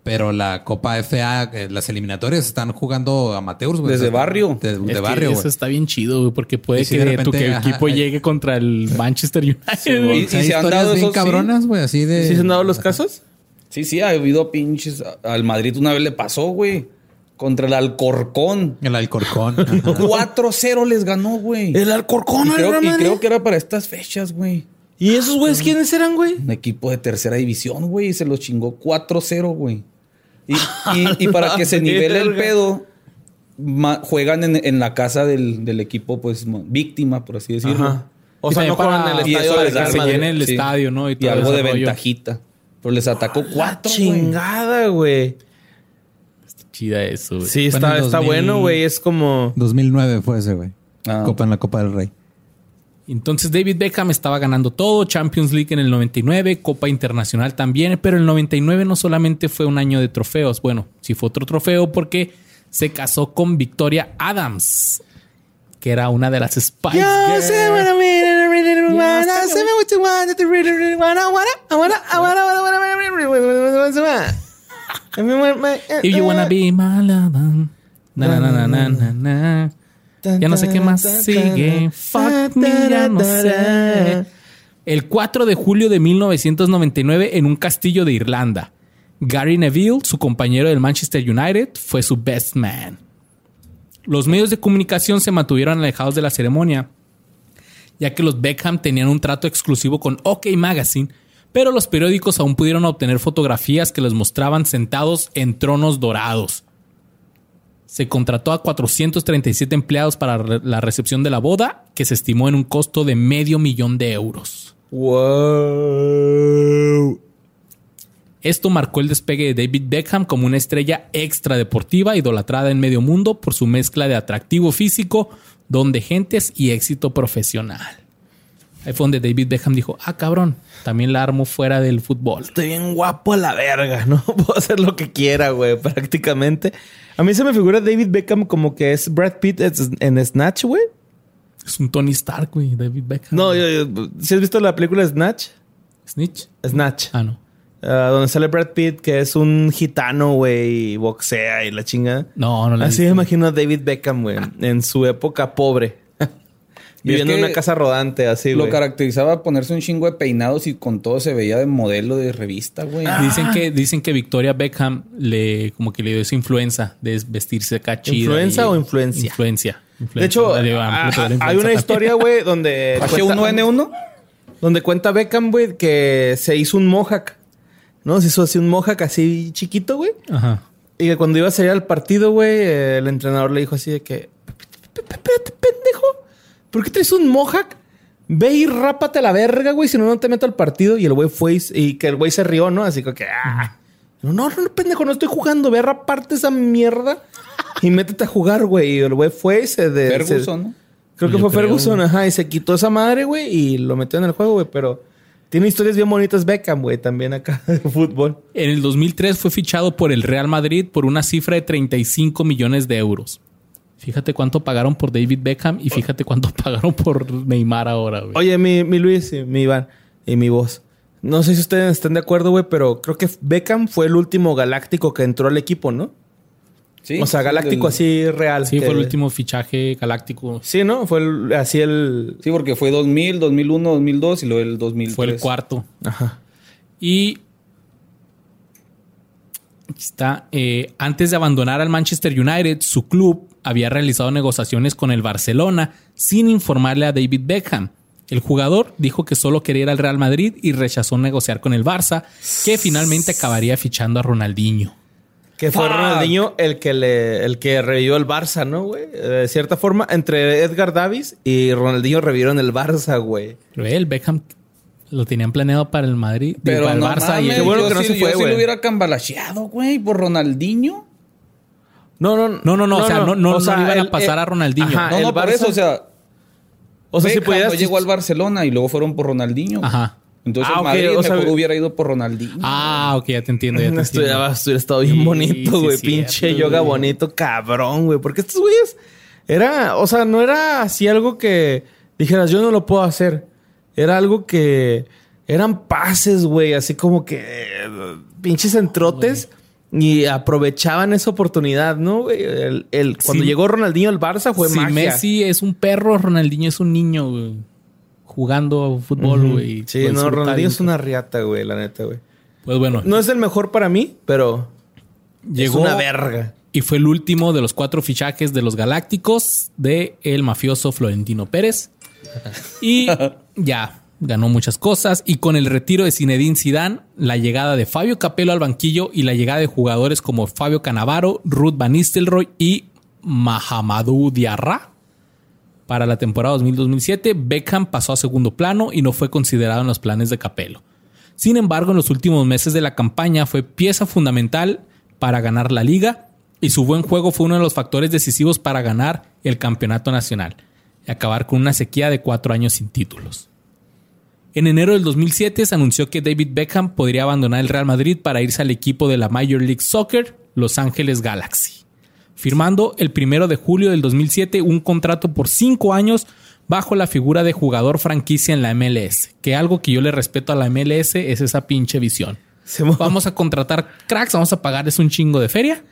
Pero la Copa FA, eh, las eliminatorias están jugando amateurs, güey.
Desde
O sea,
barrio.
De, de
Es que
barrio,
Eso está bien chido, güey, porque puede
Y si
que tu
repente,
que
ajá,
equipo llegue contra el Manchester United. güey.
Y-
hay
se han dado
bien
esos, sí.
cabronas, güey, así de...
¿Sí se han dado los casos?
Sí, sí, ha habido pinches. Al Madrid una vez le pasó, güey. Contra el Alcorcón.
El Alcorcón. ajá.
4-0 les ganó, güey.
El Alcorcón,
Y y creo que era para estas fechas, güey.
¿Y esos güeyes quiénes eran, güey?
Un equipo de tercera división, güey. Y se los chingó 4-0, güey. Y, y- y para que se nivele el pedo, juegan en, en la casa del, del equipo, pues, víctima, por así decirlo.
Ajá. O
Y
sea, no juegan
para-
en el
Y
estadio
da
Real
se
Madrid.
llene el
Sí.
estadio, ¿no? Y, todo
algo de
rollo.
ventajita. Pero les atacó
La
cuatro, güey.
chingada, güey.
Chida eso, güey.
Sí, está,
el
está
2000.
bueno, güey. Es como...
2009 fue ese, güey.
Ah.
Copa en la Copa del Rey.
Entonces David Beckham estaba ganando todo, Champions League en el 99, Copa Internacional también, pero el 99 no solamente fue un año de trofeos, bueno, sí fue otro trofeo porque se casó con Victoria Adams, que era una de las Spice Girls. If you wanna be my lover. Na, na, na, na, na, na, na. Ya no sé qué más sigue. Fuck me, ya no sé. El 4 de julio de 1999 en un castillo de Irlanda. Gary Neville, su compañero del Manchester United, fue su best man. Los medios de comunicación se mantuvieron alejados de la ceremonia, ya que los Beckham tenían un trato exclusivo con OK Magazine, pero los periódicos aún pudieron obtener fotografías que los mostraban sentados en tronos dorados. Se contrató a 437 empleados para la recepción de la boda, que se estimó en un costo de medio millón de euros.
Wow.
Esto marcó el despegue de David Beckham como una estrella extra deportiva idolatrada en medio mundo por su mezcla de atractivo físico, don de gentes y éxito profesional. Ahí fue donde David Beckham dijo, ah cabrón, también la armo fuera del fútbol.
Estoy bien guapo a la verga, ¿no? Puedo hacer lo que quiera, güey, prácticamente. A mí se me figura David Beckham como que es Brad Pitt en Snatch, güey.
Es un Tony Stark, güey, David Beckham.
No, yo, yo- ¿sí has visto la película Snatch?
Snitch.
Snatch.
Ah, no.
Ah, donde sale Brad Pitt, que es un gitano, güey, y boxea y la chinga.
No, no la
Así me imagino a David Beckham, güey, en su época pobre. Viviendo en una casa rodante, así,
Lo
güey.
caracterizaba ponerse un chingo de peinados y con todo se veía de modelo de revista, güey.
Dicen que, dicen que Victoria Beckham le como que le dio esa influenza de vestirse acá chida.
¿Influenza
y-
o influencia?
Influencia.
De hecho, ah,
la
hay una historia, güey, donde... cuenta-
H1N1.
Donde cuenta Beckham, güey, que se hizo un mohawk. ¿No? Se hizo así un mohawk así chiquito, güey.
Ajá.
Y que cuando iba a salir al partido, güey, el entrenador le dijo así de que... Espérate, pendejo. ¿Por qué traes un mohawk? Ve y rápate a la verga, güey, si no, no te meto al partido. Y el güey fue y, y que el güey se rió, ¿no? Así como que... Ah. No, no, no, pendejo, no estoy jugando. Ve a raparte esa mierda y métete a jugar, güey. Y el güey fue y se... De, se-
Ferguson, ¿no?
Creo que
Yo
fue
creo,
Ferguson,
güey.
ajá, y se quitó esa madre, güey, y lo metió en el juego, güey, pero tiene historias bien bonitas Beckham, güey, también acá de fútbol.
En el 2003 fue fichado por el Real Madrid por una cifra de 35 millones de euros. Fíjate cuánto pagaron por David Beckham y fíjate cuánto pagaron por Neymar ahora, güey.
Oye, mi, mi Luis, y mi Iván y mi voz. No sé si ustedes están de acuerdo, güey, pero creo que Beckham fue el último galáctico que entró al equipo, ¿no?
Sí.
o sea, galáctico así real.
Sí,
que-
fue el último fichaje galáctico.
Sí, ¿no? Fue el- así el...
Sí, porque fue 2000, 2001, 2002 y luego el 2003.
Fue el cuarto.
Ajá.
Y aquí está. eh, antes de abandonar al Manchester United, su club había realizado negociaciones con el Barcelona sin informarle a David Beckham. El jugador dijo que solo quería ir al Real Madrid y rechazó negociar con el Barça, que finalmente acabaría fichando a Ronaldinho.
Que fue
Fuck.
Ronaldinho el que le, el que revivió el Barça, ¿no, güey? De cierta forma, entre Edgar Davis y Ronaldinho revivieron el Barça, güey.
Pero el Beckham lo tenían planeado para el Madrid,
Pero
para el
no
Barça
mames,
y
Qué
el-
bueno
yo
que no
sí-
se fue,
Yo sí
güey.
lo hubiera cambalacheado, güey, por Ronaldinho.
No, no,
No, no, no, o sea, no- no-
O
no le iban a
el-
pasar a Ronaldinho.
ajá,
no,
el
no, por
Barça-
eso, o sea,
O sea, si
Beckham
pudieras.
no llegó al Barcelona y luego fueron por Ronaldinho.
Ajá.
Entonces
Ah,
Madrid
o sea,
mejor hubiera ido por Ronaldinho.
Ah, ok, ya te entiendo. Ya te
Esto
entiendo.
ya estuviera estado bien bonito, güey.
sí,
Pinche
cierto,
yoga bonito, cabrón, güey. Porque estos güeyes era, o sea, no era así algo que dijeras, yo no lo puedo hacer. Era algo que eran pases, güey, así como que eh, pinches entrotes y aprovechaban esa oportunidad, ¿no, güey? El, el- cuando
Sí.
llegó Ronaldinho al Barça fue
si
magia.
Messi es un perro, Ronaldinho es un niño, güey. Jugando fútbol, güey.
Sí, no, Ronaldinho es una riata, güey, la neta, güey.
Pues bueno,
No es el mejor para mí, pero
llegó
es una verga.
y fue el último de los cuatro fichajes de los Galácticos de el mafioso Florentino Pérez. Y ya ganó muchas cosas y con el retiro de Zinedine Zidane, la llegada de Fabio Capello al banquillo y la llegada de jugadores como Fabio Canavaro, Ruth Van Nistelrooy y Mahamadou Diarra. Para la temporada 2000-2007, Beckham pasó a segundo plano y no fue considerado en los planes de Capello. Sin embargo, en los últimos meses de la campaña fue pieza fundamental para ganar la liga y su buen juego fue uno de los factores decisivos para ganar el campeonato nacional y acabar con una sequía de cuatro años sin títulos. En enero del 2007 se anunció que David Beckham podría abandonar el Real Madrid para irse al equipo de la Major League Soccer, Los Ángeles Galaxy, firmando el primero de julio del 2007 un contrato por cinco años bajo la figura de jugador franquicia en la MLS, que algo que yo le respeto a la MLS es esa pinche visión. Vamos a contratar cracks, vamos a pagarles un chingo de feria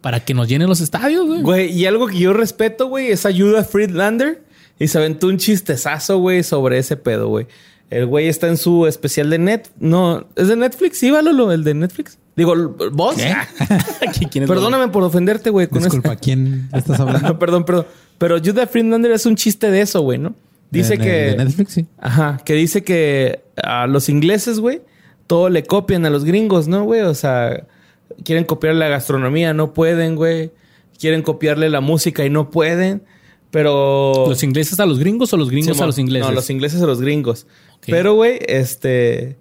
para que nos llenen los estadios, güey.
Güey, y algo que yo respeto, güey, es ayuda a Friedlander. Y se aventó un chistezazo, güey, sobre ese pedo, güey. El güey está en su especial de net. No, ¿es de Netflix? Sí, Lolo, el de Netflix. Digo, ¿vos?
¿Quién es
Perdóname por ofenderte, güey.
Disculpa, ¿quién estás hablando?
eso. perdón, perdón. Pero Judah Friedlander es un chiste de eso, güey, ¿no? Dice
De-
que...
de Netflix, sí.
Ajá, que dice que a los ingleses, güey, todo le copian a los gringos, ¿no, güey? O sea, quieren copiar la gastronomía, no pueden, güey. Quieren copiarle la música y no pueden. Pero...
¿Los ingleses a los gringos o los gringos a los ingleses?
No, los ingleses a los gringos. Pero, güey, este...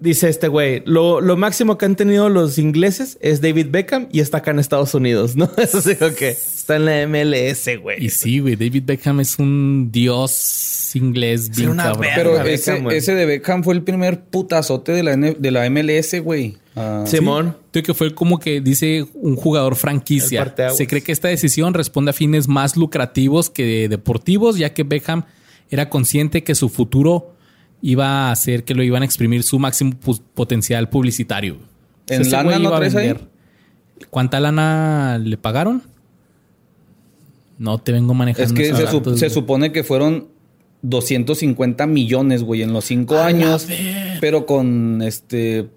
Dice este güey, lo, lo máximo que han tenido los ingleses es David Beckham y está acá en Estados Unidos, ¿no? Eso sí, ok. Está en la MLS, güey.
Y sí, güey. David Beckham es un dios inglés bien.
Pero ese, ese de Beckham fue el primer putazote de la, N- de la MLS, güey. Ah,
Simón.
Creo que fue como que dice un jugador franquicia. Se cree que esta decisión responde a fines más lucrativos que deportivos, ya que Beckham era consciente que su futuro iba a hacer que lo iban a exprimir su máximo potencial publicitario.
¿En lana no
iba a
traes ahí?
¿Cuánta lana le pagaron? No te vengo manejando.
Es que se, su- supone que fueron 250 millones, güey, en los cinco años. Pero con este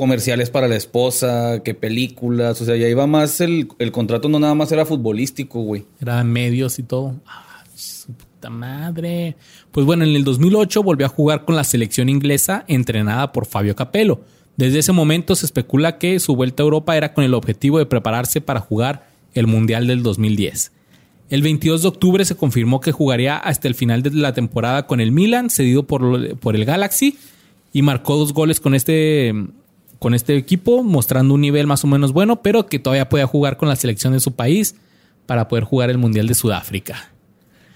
comerciales para la esposa, que películas. O sea, ya iba más el, el contrato, no nada más era futbolístico, güey.
Era medios y todo. Ah, su puta madre. Pues bueno, en el 2008 volvió a jugar con la selección inglesa entrenada por Fabio Capello. Desde ese momento se especula que su vuelta a Europa era con el objetivo de prepararse para jugar el Mundial del 2010. El 22 de octubre se confirmó que jugaría hasta el final de la temporada con el Milan, cedido por, por el Galaxy, y marcó dos goles con este, con este equipo, mostrando un nivel más o menos bueno, pero que todavía podía jugar con la selección de su país para poder jugar el Mundial de Sudáfrica.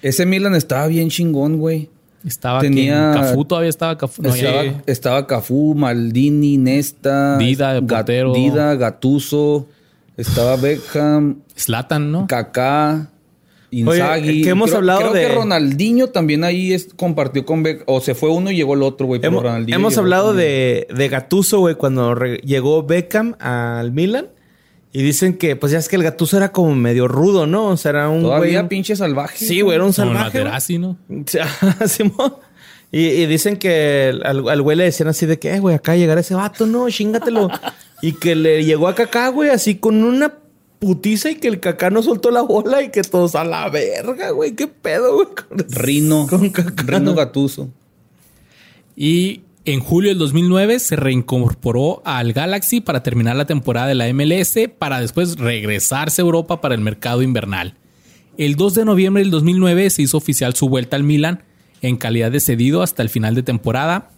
Ese Milan estaba bien chingón, güey.
Estaba
Tenía-
Cafú todavía estaba Cafú. no, ya-
estaba, estaba Cafú, Maldini, Nesta,
Dida de
Ga-
portero.
Dida, Gatuso, estaba Beckham,
Zlatan, ¿no?
Kaká, Inzaghi.
Oye, que hemos
creo,
hablado
creo
de-
que Ronaldinho también ahí es- compartió con Beckham. O se fue uno y llegó el otro, güey.
Hemos,
Ronaldinho
hemos hablado de, de Gatuso, güey, cuando re- llegó Beckham al Milan. Y dicen que, pues ya es que el Gatuso era como medio rudo, ¿no? O sea, era un
Todavía
güey...
pinche salvaje.
Sí, güey, era un
Como
salvaje.
Materazzi, ¿no?
Sí, Simón. Y, y dicen que al, al güey le decían así de que, eh, güey, acá llegará ese vato, no, chingatelo. y que le llegó a Kaká, güey, así con una putiza y que el Kaká no soltó la bola y que todos a la verga, güey, qué pedo, güey. con-
Rino.
Con Kaká.
Rino Gatuso.
Y en julio del 2009 se reincorporó al Galaxy para terminar la temporada de la MLS para después regresarse a Europa para el mercado invernal. El 2 de noviembre del 2009 se hizo oficial su vuelta al Milan en calidad de cedido hasta el final de temporada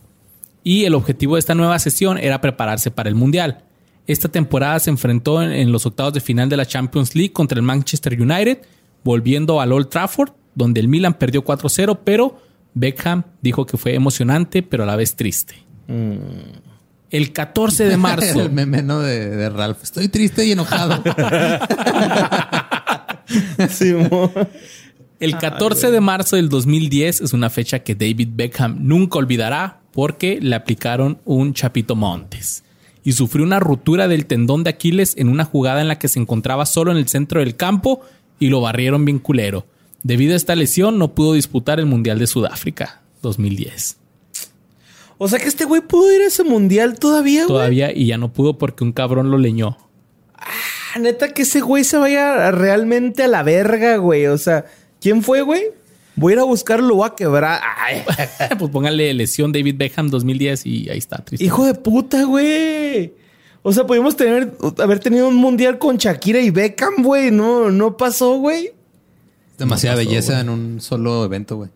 y el objetivo de esta nueva sesión era prepararse para el Mundial. Esta temporada se enfrentó en, en los octavos de final de la Champions League contra el Manchester United, volviendo al Old Trafford, donde el Milan perdió 4-0, pero Beckham dijo que fue emocionante, pero a la vez triste. El 14 de marzo.
el meme ¿no? de, de Ralph. Estoy triste y enojado.
El 14 de marzo del 2010 es una fecha que David Beckham nunca olvidará porque le aplicaron un chapito montes y sufrió una ruptura del tendón de Aquiles en una jugada en la que se encontraba solo en el centro del campo y lo barrieron bien culero. Debido a esta lesión no pudo disputar el Mundial de Sudáfrica 2010.
O sea que este güey pudo ir a ese mundial todavía, güey.
Todavía y ya no pudo porque un cabrón lo leñó.
Ah, neta que ese güey se vaya realmente a la verga, güey. O sea, ¿quién fue, güey? Voy a ir a buscarlo, lo voy a quebrar. Ay,
pues póngale lesión David Beckham 2010 y ahí está. Triste.
hijo de puta, güey. O sea, pudimos tener, haber tenido un mundial con Shakira y Beckham, güey. No, no pasó, güey.
Demasiada belleza en un solo evento, güey.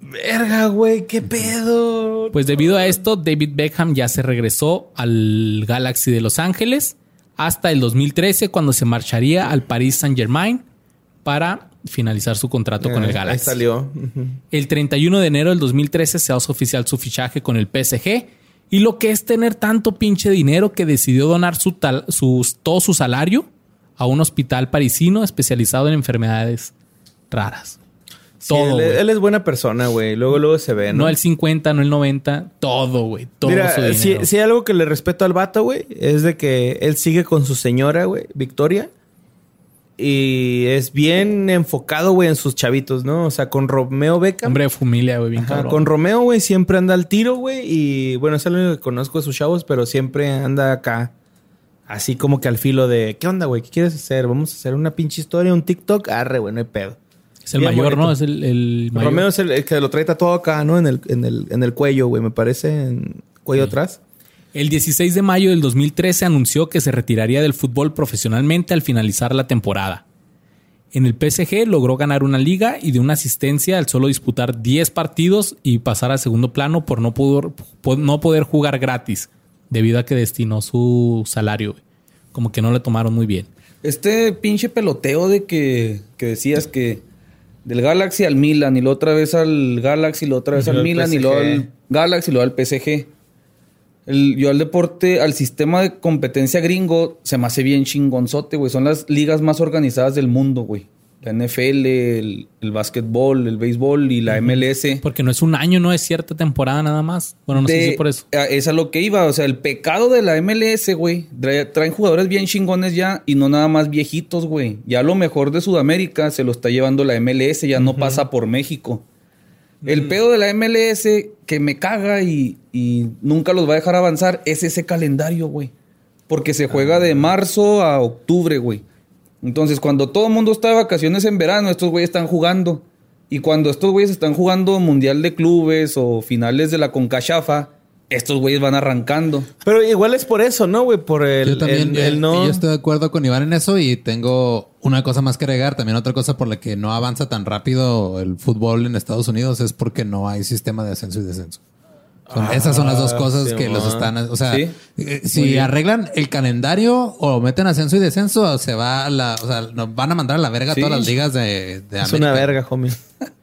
Verga, güey, qué pedo.
Pues debido a esto, David Beckham ya se regresó al Galaxy de Los Ángeles hasta el 2013 cuando se marcharía al Paris Saint Germain para finalizar su contrato con el
Eh,
Galaxy.
Ahí salió.
El 31 de enero del 2013 se hace oficial su fichaje con el PSG y lo que es tener tanto pinche dinero que decidió donar su tal- sus- todo su salario a un hospital parisino especializado en enfermedades raras.
Sí,
Todo,
él, es buena persona, güey. Luego, luego se ve, ¿no?
No el 50, no el 90, todo, güey. Todo
Mira,
su
si,
dinero.
si hay algo que le respeto al vato, güey, es de que él sigue con su señora, güey, Victoria. Y es bien enfocado, güey, en sus chavitos, ¿no? O sea, con Romeo Beckham.
Hombre de familia, güey, bien
Ajá,
cabrón.
con Romeo, güey, siempre anda al tiro, güey. Y bueno, es el único que conozco de sus chavos, pero siempre anda acá. Así como que al filo de, ¿qué onda, güey? ¿Qué quieres hacer? ¿Vamos a hacer una pinche historia, un TikTok? Arre, güey, no hay pedo.
Es el
Bien
mayor,
bonito.
¿no? Es el, el mayor.
Romeo es el, el que lo trae todo acá, ¿no? En el, en el, en el cuello, güey, me parece, en cuello atrás.
El 16 de mayo del 2013 anunció que se retiraría del fútbol profesionalmente al finalizar la temporada. En el PSG logró ganar una liga y de una asistencia al solo disputar 10 partidos y pasar al segundo plano por no poder, por no poder jugar gratis, debido a que destinó su salario. Como que no le tomaron muy bien.
Este pinche peloteo de que, que decías que del Galaxy al Milan y la otra vez al Galaxy y la otra vez
Y
al Milan y luego al Galaxy y luego al PSG. El- yo al deporte, al sistema de competencia gringo, se me hace bien chingonzote, güey. Son las ligas más organizadas del mundo, güey. La NFL, el, el básquetbol, el béisbol y la MLS.
Porque no es un año, no es cierta temporada nada más. Bueno, no sé si por eso.
a- Es a lo que iba. O sea, el pecado de la MLS, güey. trae- Traen jugadores bien chingones ya y no nada más viejitos, güey. Ya lo mejor de Sudamérica se lo está llevando la MLS, ya no pasa por México. El
Mm.
pedo de la MLS que me caga y, y nunca los va a dejar avanzar es ese calendario, güey. Porque se juega
Ah.
de marzo a octubre, güey. Entonces, cuando todo el mundo está de vacaciones en verano, estos güeyes están jugando. Y cuando estos güeyes están jugando Mundial de Clubes o finales de la Concachafa, estos güeyes van arrancando.
Pero igual es por eso, ¿no, güey? Por el,
yo también
el- el no...
yo estoy de acuerdo con Iván en eso y tengo una cosa más que agregar. También otra cosa por la que no avanza tan rápido el fútbol en Estados Unidos es porque no hay sistema de ascenso y descenso. Son- esas son las dos cosas que los están... O sea,
Sí.
eh, si arreglan el calendario o meten ascenso y descenso, se va a la... O sea, nos van a mandar a la verga
Sí.
todas las ligas de, de
es una verga, homie.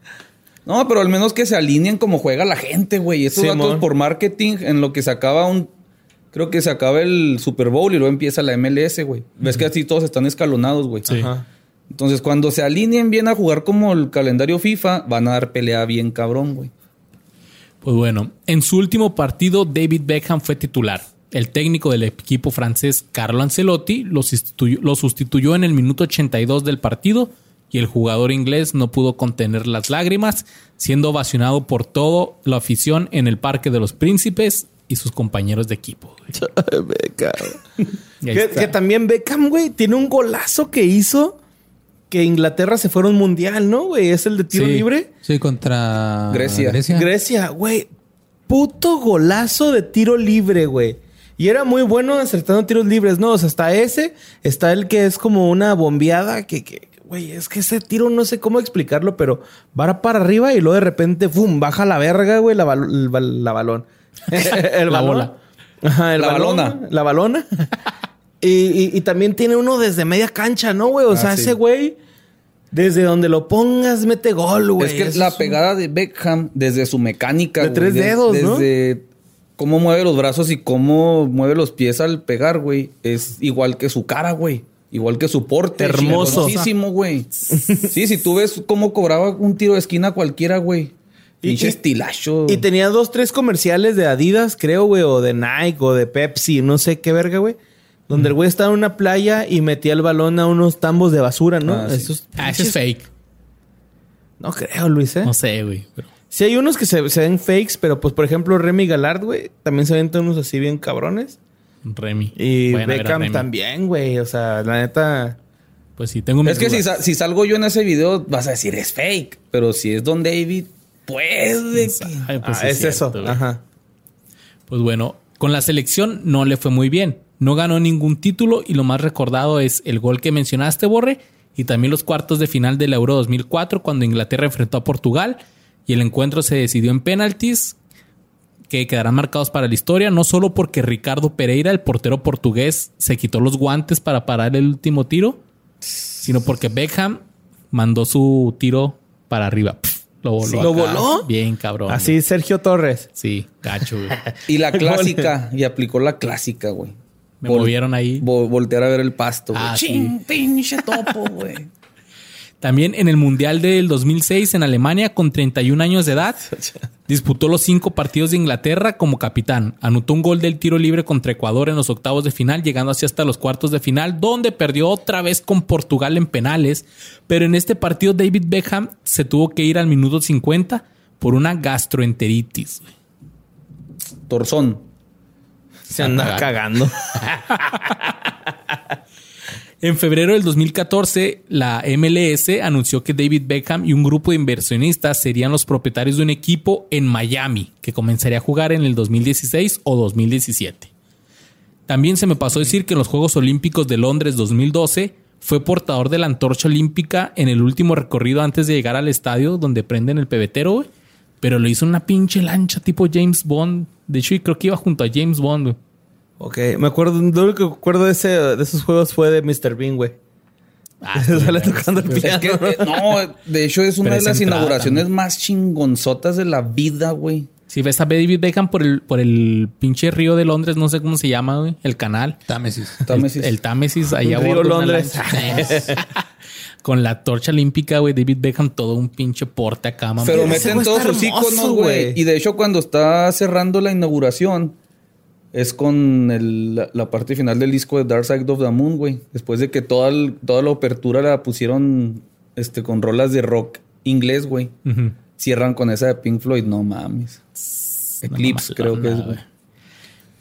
No, pero al menos que se alineen como juega la gente, güey. Estos datos por marketing, en lo que se acaba un. Creo que se acaba el Super Bowl y luego empieza la MLS, güey. Ves que así todos están escalonados, güey.
Ajá.
Entonces, cuando se alineen bien a jugar como el calendario FIFA, van a dar pelea bien cabrón, güey.
Pues bueno, en su último partido, David Beckham fue titular. El técnico del equipo francés, Carlo Ancelotti, lo sustituyó, lo sustituyó en el minuto 82 del partido y el jugador inglés no pudo contener las lágrimas, siendo ovacionado por toda la afición en el Parque de los Príncipes y sus compañeros de equipo. güey.
Beckham. Que,
está.
que también Beckham, güey, tiene un golazo que hizo que Inglaterra se fuera a un mundial, ¿no, güey? Es el de tiro
Sí.
libre.
Sí, contra
Grecia.
Grecia.
Grecia, güey. Puto golazo de tiro libre, güey. Y era muy bueno acertando tiros libres, ¿no? O sea, hasta ese, está el que es como una bombeada que, que, güey, es que ese tiro no sé cómo explicarlo, pero va para arriba y luego de repente, ¡fum! Baja la verga, güey, la, bal- el bal- la balón. el
La
balón.
bola.
Ajá, el
La
balón,
balona.
La balona. y, y- y también tiene uno desde media cancha, ¿no, güey? O
Ah,
sea,
sí.
ese güey, desde donde lo pongas, mete gol, güey.
es que
Eso
la
es un-
pegada de Beckham, desde su mecánica.
De
güey,
tres dedos, ¿no?
Desde cómo mueve los brazos y cómo mueve los pies al pegar, güey. Es igual que su cara, güey. Igual que su porte.
Hermoso.
Muchísimo, güey. sí, si tú ves cómo cobraba un tiro de esquina cualquiera, güey.
Y-
Pinche
y-
estilacho.
Y tenía dos, tres comerciales de Adidas, creo, güey, o de Nike, o de Pepsi, no sé qué verga, güey. Donde el güey estaba en una playa y metía el balón a unos tambos de basura, ¿no?
Ah, sí.
Esos
Ah, ese es fake.
No creo, Luis, ¿eh?
No sé, güey. pero-
Sí hay unos que se, se ven fakes, pero pues, por ejemplo, Remy Gallard, güey, también se ven unos así bien cabrones.
Remy.
Y
Vayan
Beckham
Remy.
también, güey. O sea, la neta...
Pues sí, tengo mis
Es que si, si salgo yo en ese video, vas a decir es fake. Pero si es Don David, puede que.
Ay, pues
ah, es,
cierto,
eso.
güey.
Ajá.
Pues bueno, con la selección no le fue muy bien. No ganó ningún título y lo más recordado es el gol que mencionaste, Borre, y también los cuartos de final del Euro 2004 cuando Inglaterra enfrentó a Portugal y el encuentro se decidió en penaltis que quedarán marcados para la historia, no solo porque Ricardo Pereira, el portero portugués, se quitó los guantes para parar el último tiro, sino porque Beckham mandó su tiro para arriba. Lo voló.
¿Lo voló?
Bien, cabrón. güey.
Así Sergio Torres.
Sí, gacho, güey.
Y la clásica, y aplicó la clásica, güey.
Me
Vol-
movieron ahí.
Vo- voltear a ver el pasto, güey.
Ah,
Chin, pinche topo, güey.
También en el Mundial del 2006 en Alemania, con 31 años de edad, disputó los cinco partidos de Inglaterra como capitán. Anotó un gol del tiro libre contra Ecuador en los octavos de final, llegando así hasta los cuartos de final, donde perdió otra vez con Portugal en penales. Pero en este partido David Beckham se tuvo que ir al minuto 50 por una gastroenteritis.
Torzón.
Se anda cagando.
En febrero del 2014, la MLS anunció que David Beckham y un grupo de inversionistas serían los propietarios de un equipo en Miami que comenzaría a jugar en el 2016 o 2017. También se me pasó decir que en los Juegos Olímpicos de Londres 2012 fue portador de la antorcha olímpica en el último recorrido antes de llegar al estadio donde prenden el pebetero. Pero lo hizo una pinche lancha tipo James Bond. De hecho, creo que iba junto a James Bond.
Ok, me acuerdo, lo único que recuerdo de, ese, de esos juegos fue de Mr. Bean, güey.
Ah,
Sale tocando el
Es
piano.
que, no, de hecho es una de las inauguraciones
también.
más chingonzotas de la vida, güey.
Si ves a David Beckham por el, por el pinche río de Londres, no sé cómo se llama, güey, el canal.
Támesis.
Támesis.
El, el Támesis, ahí a
Río Londres.
Con la torcha olímpica, güey, David Beckham, todo un pinche porte acá, mamá.
Pero meten todos sus iconos, güey. Y de hecho, cuando está cerrando la inauguración, es con el- la, la parte final del disco de Dark Side of the Moon, güey. Después de que toda, el- toda la apertura la pusieron este, con rolas de rock inglés, güey. Cierran con esa de Pink Floyd, no mames. Eclipse, creo que es, güey.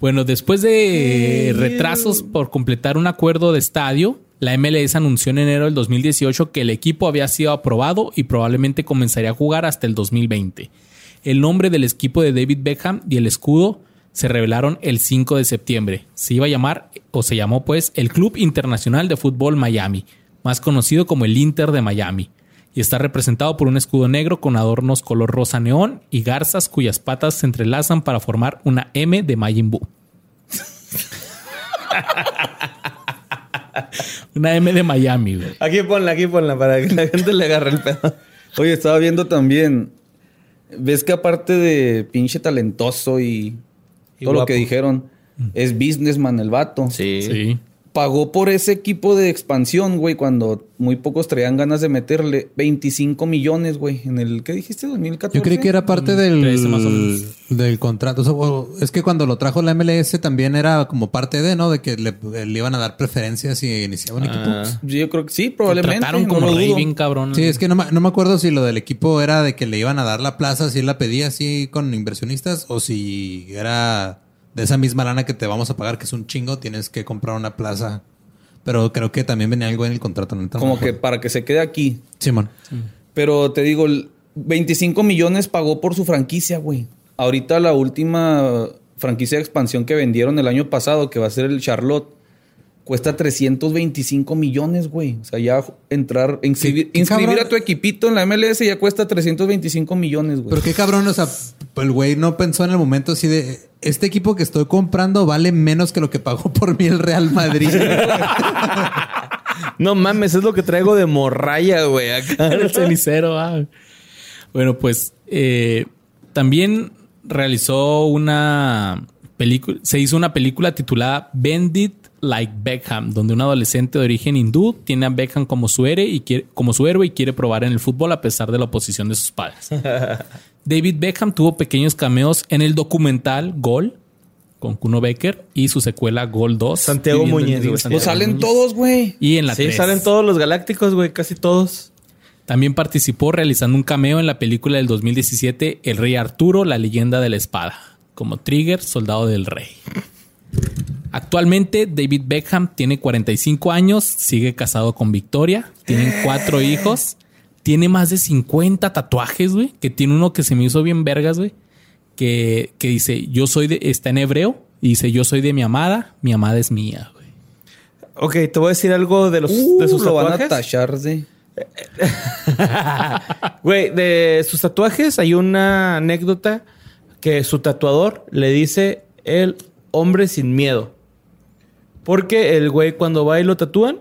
Bueno, después de retrasos por completar un acuerdo de estadio, la MLS anunció en enero del 2018 que el equipo había sido aprobado y probablemente comenzaría a jugar hasta el 2020. El nombre del equipo de David Beckham y el escudo se revelaron el 5 de septiembre. Se iba a llamar, o se llamó pues, el Club Internacional de Fútbol Miami, más conocido como el Inter de Miami, y está representado por un escudo negro con adornos color rosa neón y garzas cuyas patas se entrelazan para formar una M de Majin Buu. una M de Miami, güey.
Aquí ponla, aquí ponla para que la gente le agarre el pedo.
Oye, estaba viendo también. ¿Ves que aparte de pinche talentoso y,
Y
todo lo que dijeron, es businessman el vato?
Sí.
Pagó por ese equipo de expansión, güey, cuando muy pocos traían ganas de meterle 25 millones, güey, en el, ¿qué dijiste? 2014.
Yo creí que era parte del,
13 más o menos.
del contrato. O sea, o- es que cuando lo trajo la MLS también era como parte de, ¿no? De que le, le iban a dar preferencias si iniciaba un equipo.
Ah.
Yo creo que sí,
Lo
probablemente.
trataron
no
como
lo
rey bien cabrón.
Sí, es que no, me- no me acuerdo si lo del equipo era de que le iban a dar la plaza, si él la pedía así con inversionistas, o si era de esa misma lana que te vamos a pagar, que es un chingo, tienes que comprar una plaza. Pero creo que también venía algo en el contrato. ¿no?
Como que para que se quede aquí.
Simón.
Pero te digo, el 25 millones pagó por su franquicia, güey. Ahorita la última franquicia de expansión que vendieron el año pasado, que va a ser el Charlotte, cuesta 325 millones, güey. O sea, ya entrar, inscribir,
¿Qué- qué
inscribir
cabrón?
a tu equipito en la MLS ya cuesta 325 millones, güey.
Pero qué cabrón, o sea, el güey no pensó en el momento así de este equipo que estoy comprando vale menos que lo que pagó por mí el Real Madrid.
No mames, es lo que traigo de morralla, güey. Acá.
el cenicero. ah. Bueno, pues eh, también realizó una película, se hizo una película titulada Bend It Like Beckham, donde un adolescente de origen hindú tiene a Beckham como su héroe y quiere, como su héroe y quiere probar en el fútbol a pesar de la oposición de sus padres. David Beckham tuvo pequeños cameos en el documental Gol con Kuno Becker y su secuela Gol 2.
Santiago Muñez.
Santiago
Pues salen
Muñez.
todos, güey.
Y en la
Sí,
3.
salen todos los galácticos, güey, casi todos.
También participó realizando un cameo en la película del 2017 El Rey Arturo, la leyenda de la espada, como Trigger, soldado del rey. Actualmente David Beckham tiene 45 años, sigue casado con Victoria, tienen cuatro hijos, tiene más de 50 tatuajes, güey, que tiene uno que se me hizo bien vergas, güey, que, que dice, yo soy de, está en hebreo, y dice, yo soy de mi amada, mi amada es mía, güey.
Ok, te voy a decir algo de los
Uh,
de sus
lo van a
tatuajes.
tachar.
Güey, de sus tatuajes hay una anécdota que su tatuador le dice el hombre sin miedo. Porque el güey cuando va y lo tatúan,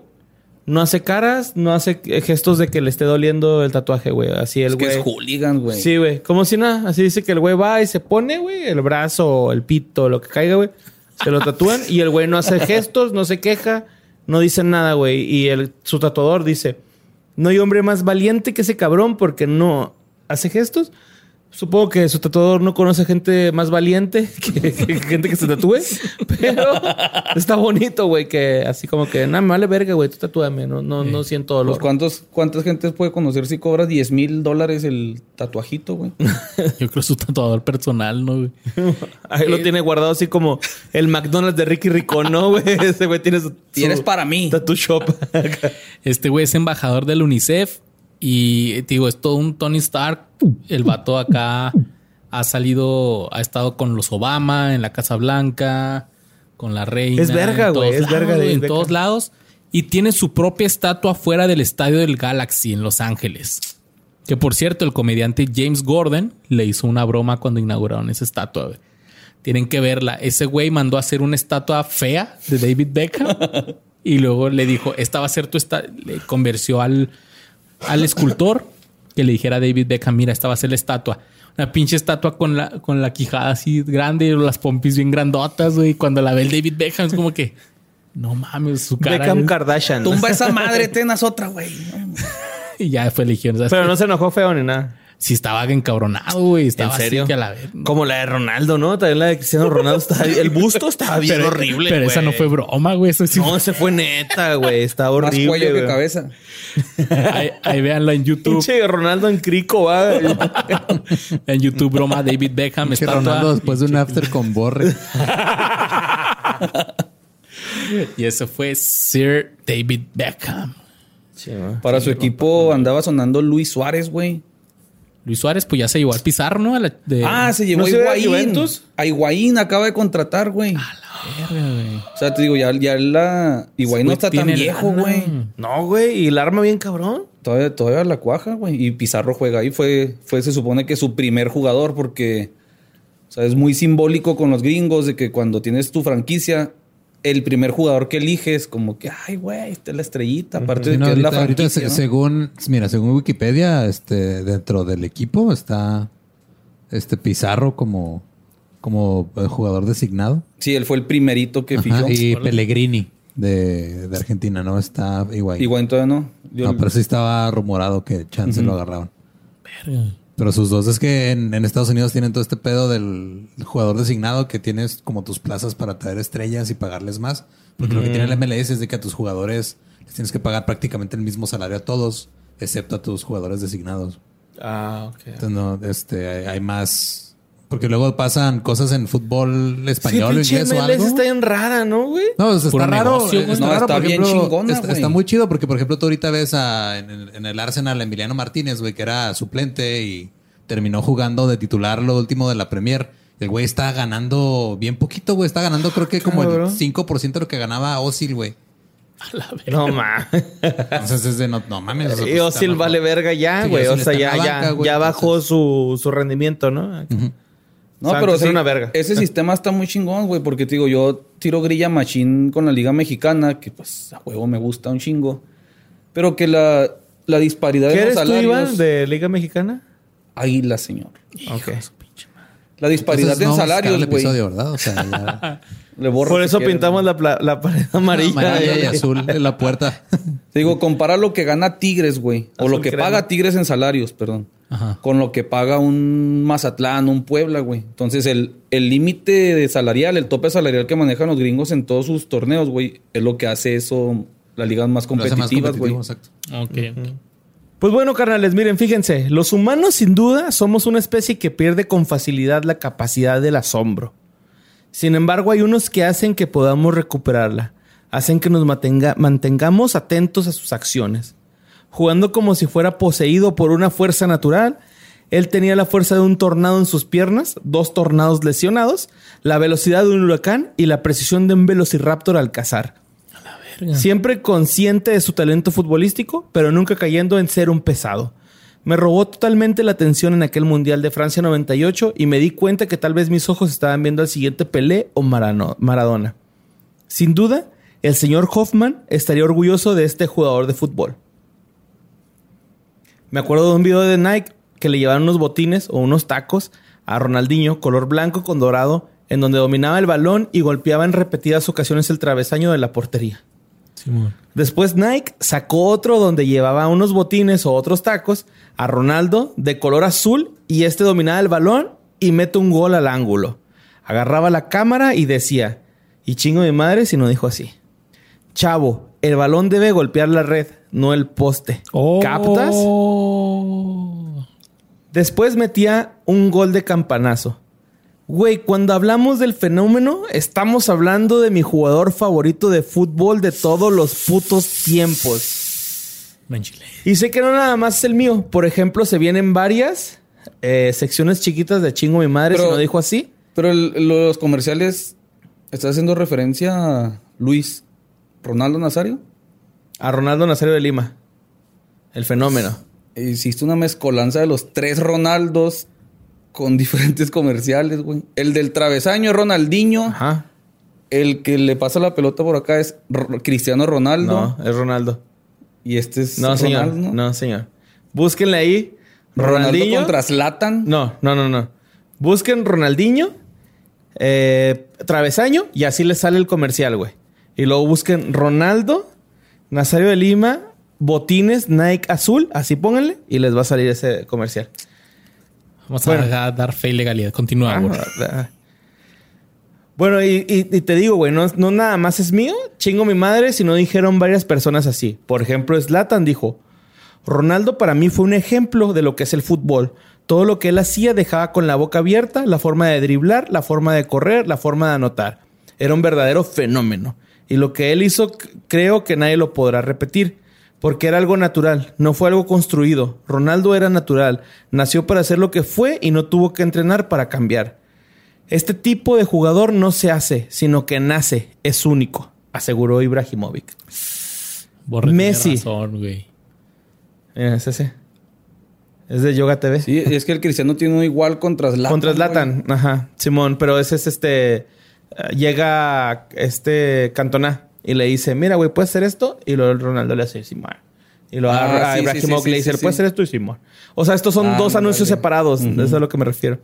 no hace caras, no hace gestos de que le esté doliendo el tatuaje, güey. Así el
Es que
güey.
es hooligan, güey.
Sí, güey. Como si nada. Así dice que el güey va y se pone, güey, el brazo, el pito, lo que caiga, güey. Se lo tatúan y el güey no hace gestos, no se queja, no dice nada, güey. Y el, su tatuador dice, No hay hombre más valiente que ese cabrón porque no hace gestos. Supongo que su tatuador no conoce gente más valiente que, que gente que se tatúe, pero está bonito, güey, que así como que, nada, me vale verga, güey, tú tatúame, no, no, no siento dolor.
Pues ¿cuántos, ¿Cuántas gentes puede conocer si cobra 10 mil dólares el tatuajito, güey?
Yo creo su tatuador personal, ¿no, güey?
Ahí lo tiene guardado así como el McDonald's de Ricky Ricón, ¿no, güey? Ese güey tiene su...
Tienes para mí.
Tattoo shop.
Este güey es embajador del UNICEF y te digo, es todo un Tony Stark. El vato acá ha salido, ha estado con los Obama en la Casa Blanca, con la reina.
Es verga, güey, es verga de
En todos lados. Y tiene su propia estatua fuera del estadio del Galaxy en Los Ángeles. Que por cierto, el comediante James Gordon le hizo una broma cuando inauguraron esa estatua. güey. Tienen que verla. Ese güey mandó a hacer una estatua fea de David Beckham y luego le dijo, esta va a ser tu estatua. Le convenció al, al escultor que le dijera a David Beckham, mira, esta va a ser la estatua. Una pinche estatua con la, con la quijada así grande, las pompis bien grandotas, güey. Cuando la ve el David Beckham es como que, no mames, su cara.
Beckham
es-
Kardashian.
Tumba esa madre, tenas otra, güey.
y ya fue legión. ¿sabes?
Pero no se enojó feo ni nada.
Sí estaba encabronado, güey. Estaba
¿En serio?
así que a la vez.
Como la de Ronaldo, ¿no? También la de Cristiano Ronaldo estaba... El busto estaba bien
pero,
horrible,
Pero esa no fue broma, güey. Eso sí
No, se fue neta, güey. Está
Más
horrible,
cuello que
güey.
cabeza.
Ahí, ahí véanla en YouTube.
Pinche Ronaldo en crico, va.
En YouTube, broma, David Beckham.
Que
estatua.
Ronaldo después de un after con Borre.
Y eso fue Sir David Beckham.
Para su equipo andaba sonando Luis Suárez, güey.
Luis Suárez, pues ya se llevó al Pizarro, ¿no? A la- de-
Ah, se llevó
¿No
a
a
Higuaín.
Juventus?
A Higuaín acaba de contratar, güey.
Verga, güey.
O sea, te digo, ya, ya la... Higuaín no está tan viejo,
lana.
güey.
No, güey. Y el arma bien cabrón.
Todavía, todavía la cuaja, güey. Y Pizarro juega ahí. Fue, fue, se supone que su primer jugador porque... O sea, es muy simbólico con los gringos de que cuando tienes tu franquicia, el primer jugador que eliges, como que, ay, güey, esta es la estrellita. Aparte
Sí,
de
no,
que es la
ahorita, ahorita
franquicia, ¿no?
según, mira, según Wikipedia, este, dentro del equipo está este Pizarro como, como eh, jugador designado.
Sí, él fue el primerito que
Ajá,
fichó.
y Pellegrini de, de Argentina, ¿no? Está igual.
Higuaín todavía no. Yo-
No, pero sí estaba rumorado que Chance lo agarraban.
Verga.
Pero sus dos es que en, en Estados Unidos tienen todo este pedo del jugador designado que tienes como tus plazas para traer estrellas y pagarles más. Porque lo que tiene el MLS es de que a tus jugadores les tienes que pagar prácticamente el mismo salario a todos, excepto a tus jugadores designados.
Ah, ok.
Entonces, no, este, hay, hay más. Porque luego pasan cosas en fútbol español
pinche
inglés o algo.
está bien rara, ¿no, güey?
No, o sea,
Puro
está raro.
negocio,
está
No,
raro,
está bien
ejemplo,
chingona,
está, muy chido porque, por ejemplo, tú ahorita ves a, en, el, en el Arsenal a Emiliano Martínez, güey, que era suplente y terminó jugando de titular lo último de la Premier. El güey está ganando bien poquito, güey. Está ganando creo que como el
Cabrón.
5% de lo que ganaba Osil, güey.
A la verga.
No, ma.
Entonces es de no, no mames.
Y
pues,
Osil vale verga ya,
Sí,
güey. o sea, ya, ya, bajó
entonces-
su, su rendimiento, ¿no?
No, pero
era una verga.
ese sistema está muy chingón, güey, porque te digo, yo tiro grilla machín con la Liga Mexicana, que pues a juego me gusta un chingo. Pero que la, la disparidad
¿Qué
de los
eres tú,
salarios.
Iván, de Liga Mexicana?
Águila, señor.
Ok.
La disparidad
Entonces, no
en
sacar
salarios, güey.
episodio, ¿verdad? O sea, ya...
Le borro
Por eso pintamos la, pla- la pared amarilla.
amarilla y azul en la puerta.
Te digo, compara lo que gana Tigres, güey. O
Azul
lo que
crema.
paga Tigres en salarios, perdón.
Ajá.
Con lo que paga un Mazatlán, un Puebla, güey. Entonces, el el límite de salarial, el tope salarial que manejan los gringos en todos sus torneos, güey, es lo que hace eso, las ligas más
Lo hace más
competitivas, güey.
competitivo, exacto.
Ok, ok.
Pues bueno, carnales, miren, fíjense, los humanos sin duda somos una especie que pierde con facilidad la capacidad del asombro. Sin embargo, hay unos que hacen que podamos recuperarla, hacen que nos mantenga- mantengamos atentos a sus acciones. Jugando como si fuera poseído por una fuerza natural, él tenía la fuerza de un tornado en sus piernas, dos tornados lesionados, la velocidad de un huracán y la precisión de un velociraptor al cazar.
Verga.
Siempre consciente de su talento futbolístico, pero nunca cayendo en ser un pesado. Me robó totalmente la atención en aquel Mundial de Francia 98 y me di cuenta que tal vez mis ojos estaban viendo al siguiente Pelé o Marano- Maradona. Sin duda, el señor Hoffman estaría orgulloso de este jugador de fútbol. Me acuerdo de un video de Nike que le llevaban unos botines o unos tacos a Ronaldinho color blanco con dorado, en donde dominaba el balón y golpeaba en repetidas ocasiones el travesaño de la portería. Después Nike sacó otro donde llevaba unos botines o otros tacos a Ronaldo de color azul y este dominaba el balón y mete un gol al ángulo. Agarraba la cámara y decía, y chingo de madre si no dijo así. Chavo, el balón debe golpear la red, no el poste. ¿Captas? Después metía un gol de campanazo. Güey, cuando hablamos del fenómeno, estamos hablando de mi jugador favorito de fútbol de todos los putos tiempos.
Manchile.
Y sé que no nada más es el mío. Por ejemplo, se vienen varias eh, secciones chiquitas de chingo mi madre,
Pero-
si no dijo así.
Pero el- los comerciales, ¿estás haciendo referencia a Luis Ronaldo Nazario?
A Ronaldo Nazario de Lima. El fenómeno.
Hiciste una mezcolanza de los tres Ronaldos con diferentes comerciales, güey. El del travesaño es Ronaldinho.
Ajá.
El que le pasa la pelota por acá es Cristiano Ronaldo.
No, es Ronaldo.
Y este es
No, señor.
Ronaldo.
No, señor. Búsquenle ahí.
Ronaldo
Ronaldinho.
contra Zlatan.
No, no, no, no. Busquen Ronaldinho, eh, travesaño, y así les sale el comercial, güey. Y luego busquen Ronaldo, Nazario de Lima, botines Nike azul, así pónganle, y les va a salir ese comercial.
Vamos
Bueno.
a dar fe y legalidad. Continúa, güey.
Ah, Bueno, y, te digo, güey, no, no nada más es mío. Chingo mi madre si no dijeron varias personas así. Por ejemplo, Slatan dijo, Ronaldo para mí fue un ejemplo de lo que es el fútbol. Todo lo que él hacía dejaba con la boca abierta, la forma de driblar, la forma de correr, la forma de anotar. Era un verdadero fenómeno. Y lo que él hizo, creo que nadie lo podrá repetir. Porque era algo natural, no fue algo construido. Ronaldo era natural, nació para ser lo que fue y no tuvo que entrenar para cambiar. Este tipo de jugador no se hace, sino que nace, es único, aseguró Ibrahimovic.
Borre
Messi.
razón, güey.
Mira, es ese. Es de Yoga TV.
Sí, es que el Cristiano tiene uno igual contra Zlatan.
Contra
güey.
Zlatan, ajá, Simón, pero ese es este. eh, llega este Cantona y le dice: Mira, güey, ¿puedes hacer esto? Y luego Ronaldo le hace Simón. Y luego
Ah,
a
sí, sí,
Ibrahimovic
sí,
le dice:
sí,
¿puedes
sí.
hacer esto? Y Simón. O sea, estos son
Ah,
dos anuncios separados. Eso es a lo que me refiero.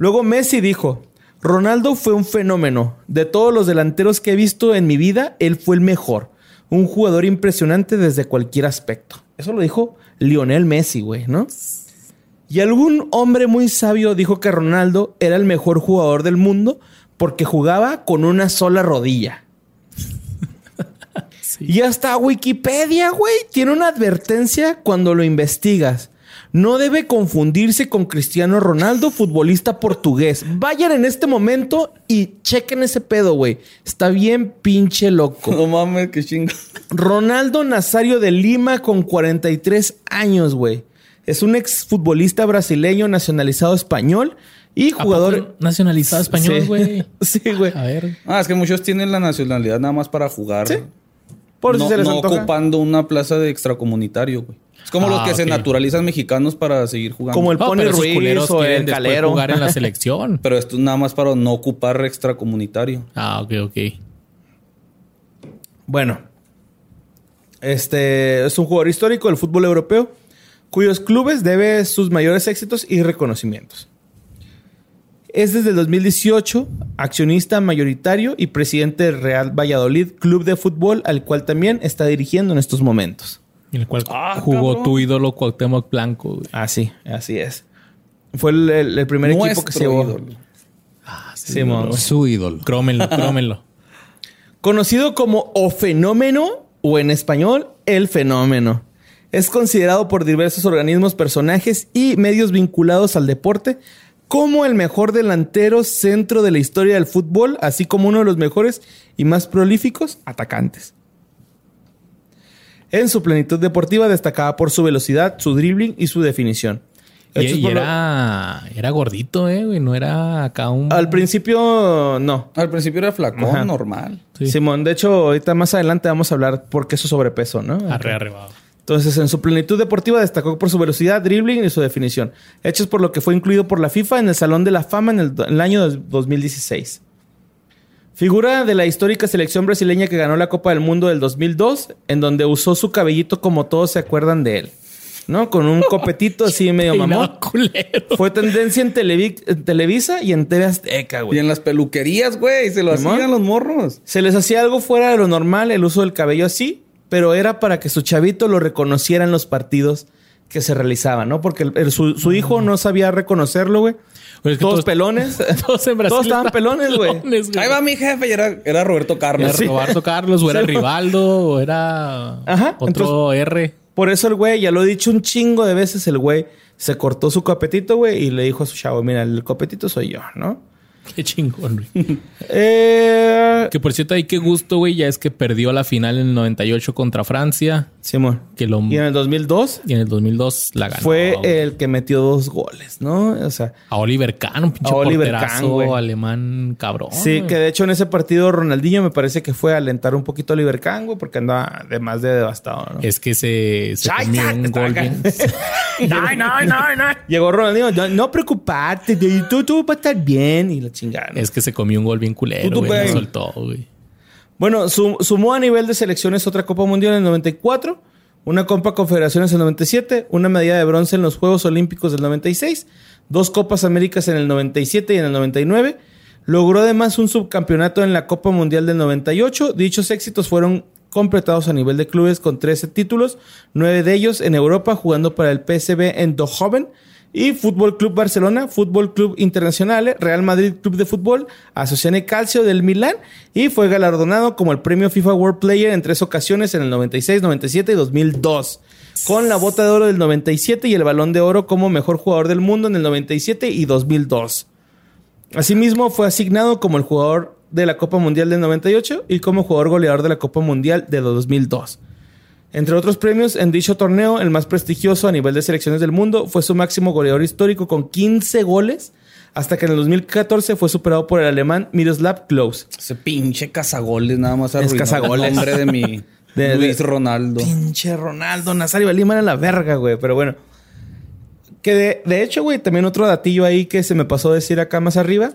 Luego Messi dijo: Ronaldo fue un fenómeno. De todos los delanteros que he visto en mi vida, él fue el mejor. Un jugador impresionante desde cualquier aspecto. Eso lo dijo Lionel Messi, güey, ¿no? Y algún hombre muy sabio dijo que Ronaldo era el mejor jugador del mundo porque jugaba con una sola rodilla. Y hasta Wikipedia, güey, tiene una advertencia cuando lo investigas. No debe confundirse con Cristiano Ronaldo, futbolista portugués. Vayan en este momento y chequen ese pedo, güey. Está bien pinche loco.
No mames, qué chingo.
Ronaldo Nazario de Lima con 43 años, güey. Es un exfutbolista brasileño nacionalizado español y
¿A poco
jugador
nacionalizado español,
Sí.
güey.
sí, güey.
A ver.
Ah, es que muchos tienen la nacionalidad nada más para jugar.
Sí. Por
no,
si se les
no
antoja.
ocupando una plaza de extracomunitario, güey. Es como
Ah,
los que se naturalizan mexicanos para seguir jugando.
Como el
No,
Pony Ruiz o el Calero.
jugar en la selección.
Pero esto es nada más para no ocupar extracomunitario.
Ah, ok, ok.
Bueno, este es un jugador histórico del fútbol europeo cuyos clubes debe sus mayores éxitos y reconocimientos. Es desde el 2018 accionista mayoritario y presidente del Real Valladolid, club de fútbol al cual también está dirigiendo en estos momentos.
En el cual
Ah,
jugó
cabrón.
tu ídolo Cuauhtémoc Blanco, güey.
Así, así es. Fue el, el- el primer equipo que se llevó.
ídolo.
Ah,
Simón.
Su ídolo.
Crómenlo, crómenlo.
Conocido como O Fenómeno o en español El Fenómeno. Es considerado por diversos organismos, personajes y medios vinculados al deporte como el mejor delantero centro de la historia del fútbol, así como uno de los mejores y más prolíficos atacantes. En su plenitud deportiva destacaba por su velocidad, su dribbling y su definición.
Y,
lo-
era, era gordito, eh, güey. No era acá un.
Al principio, no.
Al principio era flacón,
Ajá.
normal.
Sí.
Simón, de hecho, ahorita más adelante vamos a hablar por qué su sobrepeso, ¿no?
Arre, arrebado.
Entonces, en su plenitud deportiva destacó por su velocidad, dribbling y su definición, hechos por lo que fue incluido por la FIFA en el Salón de la Fama en el, en el año dos- 2016. Figura de la histórica selección brasileña que ganó la Copa del Mundo del 2002, en donde usó su cabellito como todos se acuerdan de él. ¿no? Con un copetito así medio mamón. Fue tendencia en, Televi- en Televisa y en TV Azteca,
Y
güey.
en las peluquerías, güey, se lo hacían los morros.
Se les hacía algo fuera de lo normal el uso del cabello así, pero era para que su chavito lo reconociera en los partidos que se realizaban, ¿no? Porque el- el- su, su hijo no sabía reconocerlo, güey.
Pues es que
todos,
todos-
pelones.
Todos en Brasil.
Todos estaban pelones, güey.
Ahí va mi jefe y era, era Roberto
Era
Carlos.
Sí.
Roberto Carlos, o era. Rivaldo, o era
Ajá,
otro R.
Por eso el güey, ya lo he dicho un chingo de veces, el güey se cortó su copetito, güey, y le dijo a su chavo, mira, el copetito soy yo, ¿no?
Qué chingón, güey.
Eh...
Que por cierto, ahí qué gusto, güey, ya es que perdió la final en el 98 contra Francia.
Simón.
Que lo...
Y en el 2002
Y en el 2002 la ganó.
fue el que metió dos goles, ¿no? O sea,
A Oliver Kahn, un pinche
A Oliver Kahn, güey.
alemán cabrón.
sí,
güey.
que de hecho en ese partido Ronaldinho me parece que fue a alentar un poquito a Oliver Kahn, güey, porque andaba de más de devastado, ¿no?
Es que se, se comió un gol bien.
no, no, no, no. Llegó Ronaldinho, no, no preocuparte, tú, tú vas a estar bien y la ¿no?
Es que se comió un gol bien culero, güey.
Güey.
soltó, güey.
Bueno, su- sumó a nivel de selecciones otra Copa Mundial en el 94, una Copa Confederaciones en el 97, una medalla de bronce en los Juegos Olímpicos del 96, dos Copas Américas en el 97 y en el 99. Logró además un subcampeonato en la Copa Mundial del 98. Dichos éxitos fueron completados a nivel de clubes con 13 títulos, nueve de ellos en Europa jugando para el PSV Eindhoven y Fútbol Club Barcelona, Fútbol Club Internacional, Real Madrid Club de Fútbol, Asociazione Calcio del Milán y fue galardonado como el premio FIFA World Player en tres ocasiones en el 96, 97 y 2002. Con la bota de oro del 97 y el balón de oro como mejor jugador del mundo en el 97 y 2002. Asimismo, fue asignado como el jugador de la Copa Mundial del 98 y como jugador goleador de la Copa Mundial de 2002. Entre otros premios, en dicho torneo, el más prestigioso a nivel de selecciones del mundo fue su máximo goleador histórico con 15 goles, hasta que en el 2014 fue superado por el alemán Miroslav Klose.
Ese pinche cazagoles nada más
Es
arruinó
cazagoles.
el nombre de mi
De-
Luis Ronaldo.
Pinche Ronaldo, Nazario Lima era la verga, güey. Pero bueno. Que de, de hecho, güey, también otro datillo ahí que se me pasó a decir acá más arriba.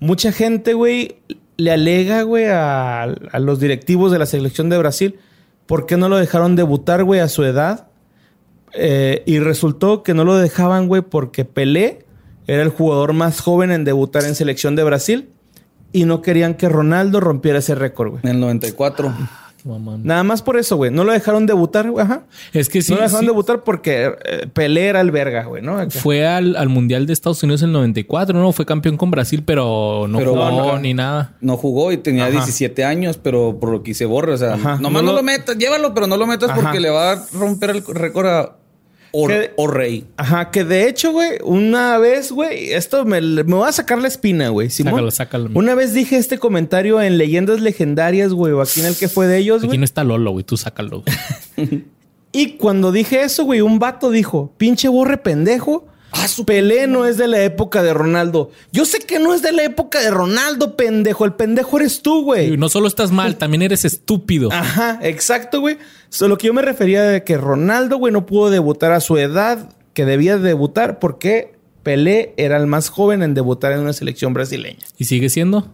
Mucha gente, güey, le alega, güey, a, a los directivos de la selección de Brasil por qué no lo dejaron debutar, güey, a su edad. Eh, y resultó que no lo dejaban, güey, porque Pelé era el jugador más joven en debutar en selección de Brasil. Y no querían que Ronaldo rompiera ese récord, güey.
En el 94.
Qué
Nada más por eso, güey. No lo dejaron debutar, güey. Ajá.
Es que sí,
no lo dejaron
sí.
debutar porque eh, Pelé era el verga, güey, ¿no? Acá.
Fue al, al Mundial de Estados Unidos en el 94, ¿no? Fue campeón con Brasil, pero no
Pero
jugó ni nada.
No jugó y tenía
Ajá.
17 años, pero por lo que se borra. O sea,
Ajá.
nomás
No
no,
lo-
lo metas, llévalo, pero no lo metas
Ajá.
porque le va a romper el récord a
¿Qué?
O'Reilly.
Ajá, que de hecho, güey, una vez, güey, esto me, me va a sacar la espina, güey. Simón.
Sácalo, sácalo.
Una vez dije este comentario en Leyendas Legendarias, güey, o aquí en el que fue de ellos,
Aquí
güey.
no está Lolo, güey. Tú sácalo. güey.
Y cuando dije eso, güey, un vato dijo, pinche borre pendejo.
Ah, su
Pelé no es de la época de Ronaldo. Yo sé que no es de la época de Ronaldo, pendejo. El pendejo eres tú, güey.
No solo estás mal, también eres estúpido.
Ajá, exacto, güey. Solo que yo me refería de que Ronaldo, güey, no pudo debutar a su edad que debía debutar porque Pelé era el más joven en debutar en una selección brasileña.
¿Y sigue siendo?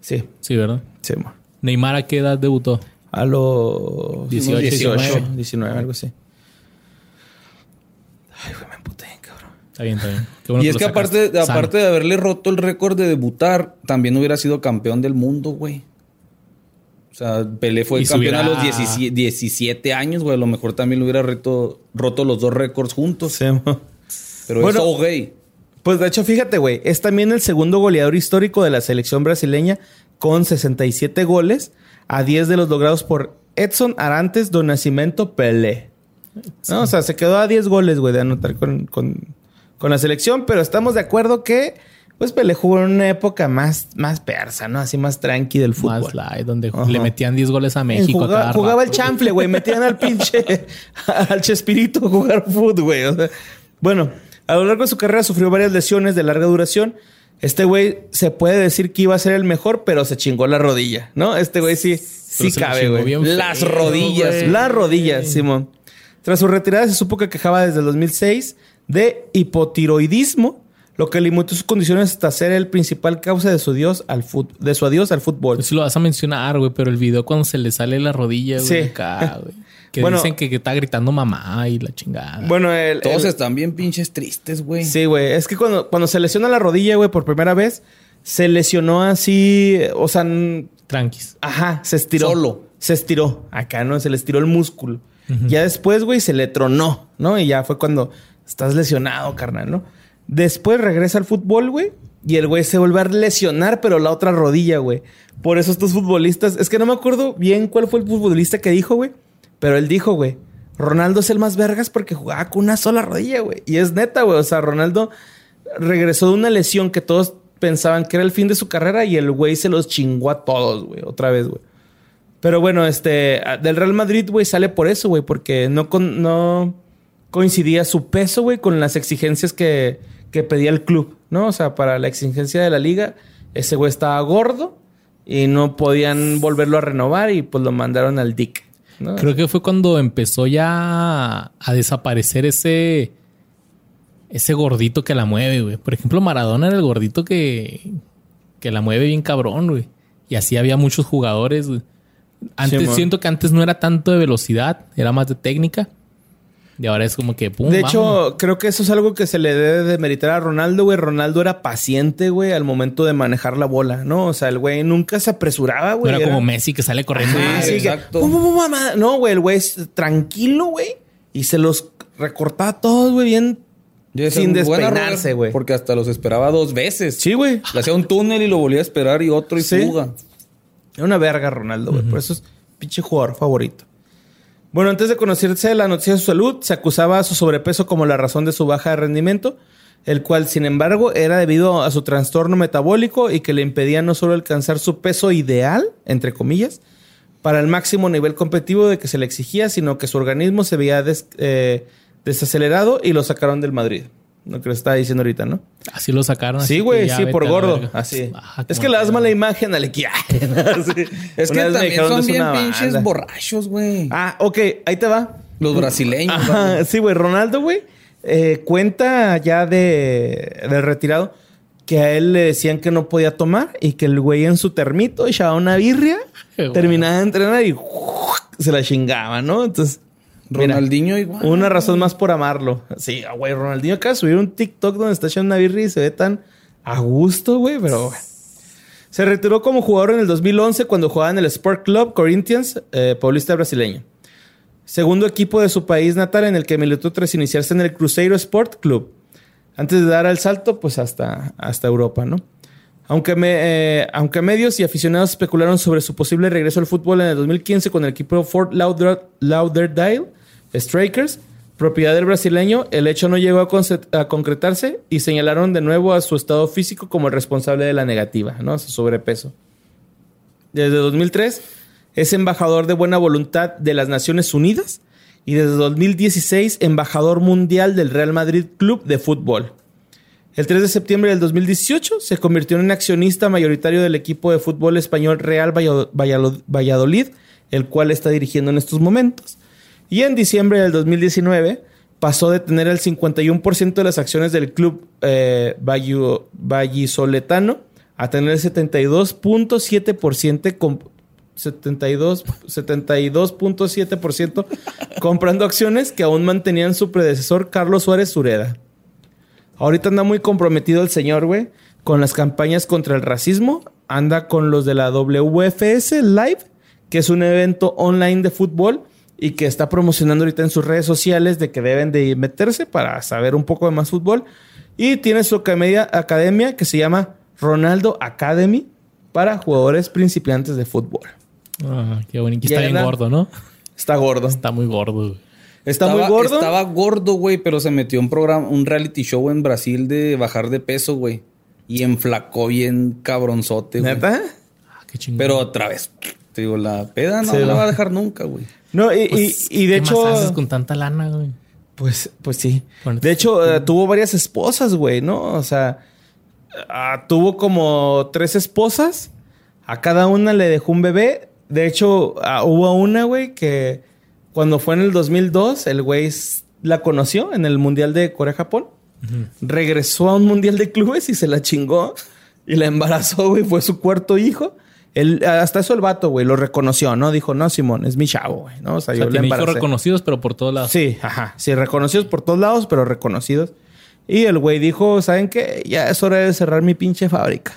Sí,
Sí, ¿verdad?
sí, mo.
Neymar, ¿a qué edad debutó?
A los
18,
19, 19, algo así. Ay, güey, me emputé.
Está bien, está bien. Qué bueno
y es que
sacaste.
aparte, aparte de haberle roto el récord de debutar, también hubiera sido campeón del mundo, güey. O sea, Pelé fue
Y
campeón a los
hubiera-
17, 17 años, güey. A lo mejor también le hubiera reto- roto los dos récords juntos.
Sí.
Pero
Bueno.
es gay.
Pues de hecho, fíjate, güey, es también el segundo goleador histórico de la selección brasileña con 67 goles a 10 de los logrados por Edson Arantes do Nascimento Pelé. No, o sea, se quedó a 10 goles, güey, de anotar con, con- con la selección, pero estamos de acuerdo que, pues, Pelé jugó en una época más, más persa, ¿no? Así más tranqui del fútbol.
Más light, donde
Ajá.
le metían 10 goles a México.
Jugaba,
cada
jugaba el
rato.
chanfle, güey. Metían al pinche, al Chespirito a jugar fútbol, güey. O sea, bueno, a lo largo de su carrera sufrió varias lesiones de larga duración. Este güey se puede decir que iba a ser el mejor, pero se chingó la rodilla, ¿no? Este güey sí, sí
Pero
cabe, güey.
feo,
Las rodillas.
Las rodillas, Simón. Tras su retirada se supo que quejaba desde el 2006 de hipotiroidismo, lo que limitó sus condiciones hasta ser el principal causa de su dios al fut- de su adiós al fútbol.
Pues sí lo vas a mencionar, güey, pero el video cuando se le sale la rodilla, güey,
Sí.
acá, güey. Que
Bueno.
dicen que, que está gritando mamá y la chingada.
Bueno, el,
Todos
el-
están bien pinches tristes, güey.
Sí, güey. Es que cuando, cuando se lesiona la rodilla, güey, por primera vez, se lesionó así, o sea,
Tranquis.
ajá, se estiró.
Solo.
Se estiró. Acá, ¿no? Se le estiró el músculo. Ya después, güey, se le tronó, ¿no? Y ya fue cuando estás lesionado, carnal, ¿no? Después regresa al fútbol, güey. Y el güey se vuelve a lesionar, pero la otra rodilla, güey. Por eso estos futbolistas... Es que no me acuerdo bien cuál fue el futbolista que dijo, güey. Pero él dijo, güey. Ronaldo es el más vergas porque jugaba con una sola rodilla, güey. Y es neta, güey. O sea, Ronaldo regresó de una lesión que todos pensaban que era el fin de su carrera y el güey se los chingó a todos, güey. Otra vez, güey. Pero bueno, este, del Real Madrid, güey, sale por eso, güey, porque no, con- no coincidía su peso, güey, con las exigencias que, que pedía el club, ¿no? O sea, para la exigencia de la liga, ese güey estaba gordo y no podían volverlo a renovar y pues lo mandaron al DIC. ¿no?
Creo que fue cuando empezó ya a desaparecer ese ese gordito que la mueve, güey. Por ejemplo, Maradona era el gordito que, que la mueve bien cabrón, güey. Y así había muchos jugadores. güey. Antes
Sí,
siento que antes no era tanto de velocidad, era más de técnica. Y ahora es como que pum.
De
vámonos.
hecho, creo que eso es algo que se le debe de meritar a Ronaldo, güey. Ronaldo era paciente, güey, al momento de manejar la bola, ¿no? O sea, el güey nunca se apresuraba,
no
güey.
era como Messi que sale corriendo.
Ah,
Sí,
sí, que-
exacto.
pum, pum, pum, mamá. No, güey, el güey es tranquilo, güey. Y se los recortaba todos, güey, bien.
Yo
sin despeinarse, güey.
Porque hasta los esperaba dos veces.
Sí, güey.
Le hacía un túnel y lo volvía a esperar y otro y
Sí.
fuga.
Era una verga, Ronaldo, güey. Por eso es pinche jugador favorito. Bueno, antes de conocerse la noticia de su salud, se acusaba a su sobrepeso como la razón de su baja de rendimiento, el cual, sin embargo, era debido a su trastorno metabólico y que le impedía no solo alcanzar su peso ideal, entre comillas, para el máximo nivel competitivo de que se le exigía, sino que su organismo se veía eh, desacelerado y lo sacaron del Madrid. Lo que le estaba diciendo ahorita, ¿no?
Así lo sacaron. así
Sí, güey, sí, por gordo. Así.
Ah,
es que le das mala imagen al equipo.
Es que también
dijeron,
son
"Es
bien pinches
banda".
borrachos, güey.
Ah, ok, ahí te va.
Los brasileños.
Ajá, sí, güey. Ronaldo, güey, eh, cuenta ya de, de retirado que a él le decían que no podía tomar y que el güey en su termito echaba una birria, terminaba de entrenar y se la chingaba, ¿no? Entonces, mira,
Ronaldinho igual.
una razón más por amarlo. Sí, güey, Ronaldinho acaba de subir un TikTok donde está echando una birria y se ve tan a gusto, güey, pero. Se retiró como jugador en el 2011 cuando jugaba en el Sport Club Corinthians, eh, paulista brasileño. Segundo equipo de su país natal en el que militó tras iniciarse en el Cruzeiro Sport Club. Antes de dar el salto, pues hasta, hasta Europa, ¿no? Aunque, eh, aunque medios y aficionados especularon sobre su posible regreso al fútbol en el 2015 con el equipo Fort Lauder- Lauderdale Strikers, propiedad del brasileño, el hecho no llegó a, a concretarse y señalaron de nuevo a su estado físico como el responsable de la negativa, ¿no? Su sobrepeso. Desde 2003 es embajador de buena voluntad de las Naciones Unidas y desde 2016 embajador mundial del Real Madrid Club de Fútbol. El 3 de septiembre del 2018 se convirtió en accionista mayoritario del equipo de fútbol español Real Valladolid, el cual está dirigiendo en estos momentos. Y en diciembre del 2019 pasó de tener el 51% de las acciones del club eh, vallisoletano a tener el 72.7% com- 72 72.7% comprando acciones que aún mantenían su predecesor Carlos Suárez Sureda. Ahorita anda muy comprometido el señor, güey, con las campañas contra el racismo. Anda con los de la WFS Live, que es un evento online de fútbol y que está promocionando ahorita en sus redes sociales de que deben de meterse para saber un poco de más fútbol. Y tiene su academia, academia que se llama Ronaldo Academy para jugadores principiantes de fútbol.
Ah, qué bonito. Está bien gordo, ¿no?
Está gordo.
Está muy gordo. güey.
Está
Estaba-
muy gordo.
Estaba gordo, güey, pero se metió en programa, un reality show en Brasil de bajar de peso, güey. Y enflacó bien cabronzote, güey.
¿Neta?
Ah, qué chingón.
Pero otra vez, te digo, la peda no
Sí,
la va a dejar nunca, güey.
No, y,
Pues,
y- y de
¿qué
hecho.
más haces con tanta lana, güey?
Pues, pues sí. De hecho, eh, tuvo varias esposas, güey, ¿no? O sea, ah, tuvo como tres esposas. A cada una le dejó un bebé. De hecho, ah, hubo una, güey, que cuando fue en el 2002, el güey la conoció en el Mundial de Corea-Japón. Regresó a un mundial de clubes y se la chingó y la embarazó, güey. Fue su cuarto hijo. Él, hasta eso el vato, güey, lo reconoció, ¿no? Dijo, no, Simón, es mi chavo, güey, ¿no?
O sea, yo le embaracé. reconocidos, pero por todos lados.
Sí, ajá. Sí, reconocidos por todos lados, pero reconocidos. Y el güey dijo, ¿saben qué? Ya es hora de cerrar mi pinche fábrica.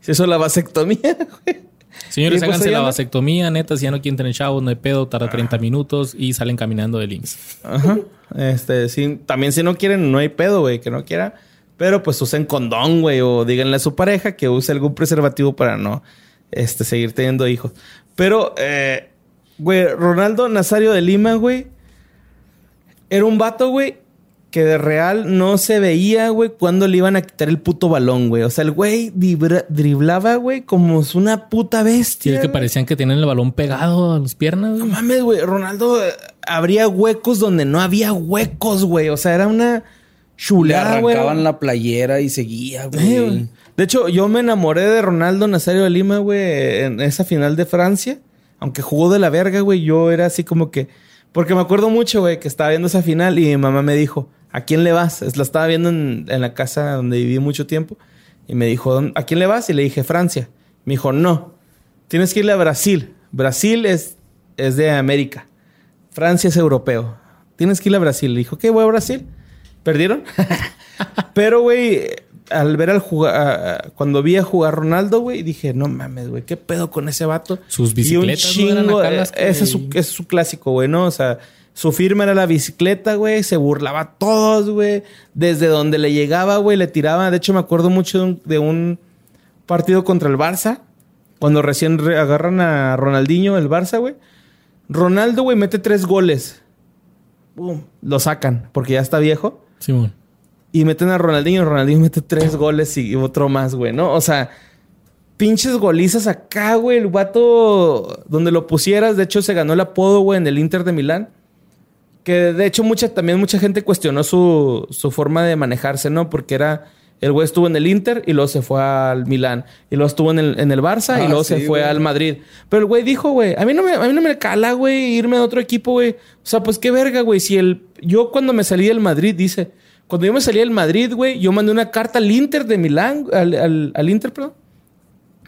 Se hizo la vasectomía, güey.
Señores, pues háganse la vasectomía, neta, si ya no quieren tener chavos, no hay pedo, tarda 30 minutos y salen caminando del IMSS.
Ajá. Este, sí, también si no quieren, no hay pedo, güey, que no quiera. Pero pues usen condón, güey, o díganle a su pareja que use algún preservativo para no este, seguir teniendo hijos. Pero, eh, güey, Ronaldo Nazario de Lima, güey, era un vato, güey, que de real no se veía, güey, cuando le iban a quitar el puto balón, güey. O sea, el güey driblaba, güey, como una puta bestia.
Sí, que parecían que tenían el balón pegado a las piernas,
güey. No mames, güey. Ronaldo eh, abría huecos donde no había huecos, güey. O sea, era una chulada, güey.
arrancaban la playera y seguía, güey.
De hecho, yo me enamoré de Ronaldo Nazario de Lima, güey, en esa final de Francia. Aunque jugó de la verga, güey, yo era así como que... Porque me acuerdo mucho, güey, que estaba viendo esa final y mi mamá me dijo, ¿a quién le vas? La estaba viendo en, la casa donde viví mucho tiempo. Y me dijo, ¿a quién le vas? Y le dije, Francia. Me dijo, no, tienes que irle a Brasil. Brasil es, es de América. Francia es europeo. Tienes que irle a Brasil. Le dijo, ¿qué? Voy a Brasil. ¿Perdieron? Pero, güey, al ver al jugar, cuando vi a jugar Ronaldo, güey, dije, no mames, güey, ¿qué pedo con ese vato?
Sus bicicletas.
Y un chingo, ese, es su, ese es su clásico, güey, ¿no? O sea, su firma era la bicicleta, güey. Se burlaba a todos, güey. Desde donde le llegaba, güey, le tiraba. De hecho, me acuerdo mucho de un, partido contra el Barça. Cuando recién agarran a Ronaldinho, el Barça, güey. Ronaldo, güey, mete tres goles. Lo sacan porque ya está viejo.
Güey.
Y meten a Ronaldinho. Ronaldinho mete tres goles y otro más, güey, ¿no? O sea, pinches golizas acá, güey. El vato, donde lo pusieras, de hecho, se ganó el apodo, güey, en el Inter de Milán. Que de hecho mucha, también mucha gente cuestionó su, su forma de manejarse, ¿no? Porque era... El güey estuvo en el Inter y luego se fue al Milán. Y luego estuvo en el, en el Barça y ah, luego se fue al Madrid. Pero el güey dijo, güey, a mí no me, a mí no me cala, güey, irme a otro equipo, güey. O sea, pues qué verga, güey. Si el... Yo cuando me salí del Madrid, dice... Cuando yo me salí del Madrid, güey, yo mandé una carta al Inter de Milán, al, al, al Inter, perdón.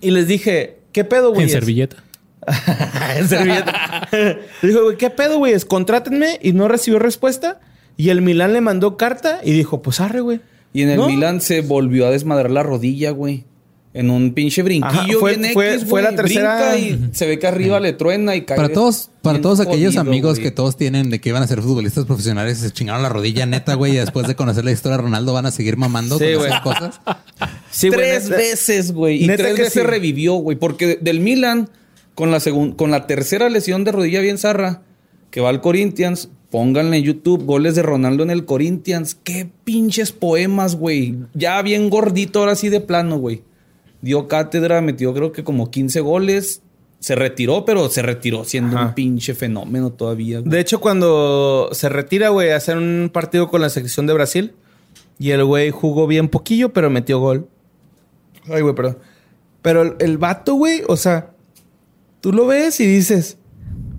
Y les dije, ¿qué pedo, güey?
En servilleta.
servilleta. dijo, güey, ¿qué pedo, güey? Contrátenme y no recibió respuesta. Y el Milán le mandó carta y dijo, pues arre, güey.
Y en el Milán se volvió a desmadrar la rodilla, güey. En un pinche brinquillo
fue, fue, fue, la tercera
y se ve que arriba le truena y cae.
Para todos, para todos aquellos amigos que todos tienen de que iban a ser futbolistas profesionales, se chingaron la rodilla neta, güey, y después de conocer la historia de Ronaldo van a seguir mamando con esas cosas.
Sí, tres veces, güey. Y tres veces revivió, güey. Porque del Milan con la, con la tercera lesión de rodilla bien zarra, que va al Corinthians, pónganle en YouTube goles de Ronaldo en el Corinthians. Qué pinches poemas, güey. Ya bien gordito, ahora sí de plano, güey. Dio cátedra, metió creo que como 15 goles. Se retiró, pero se retiró siendo un pinche fenómeno todavía.
De hecho, cuando se retira, güey, a hacer un partido con la selección de Brasil. Y el güey jugó bien poquillo, pero metió gol. Ay, güey, perdón. Pero el, el vato, güey, o sea, Tú lo ves y dices,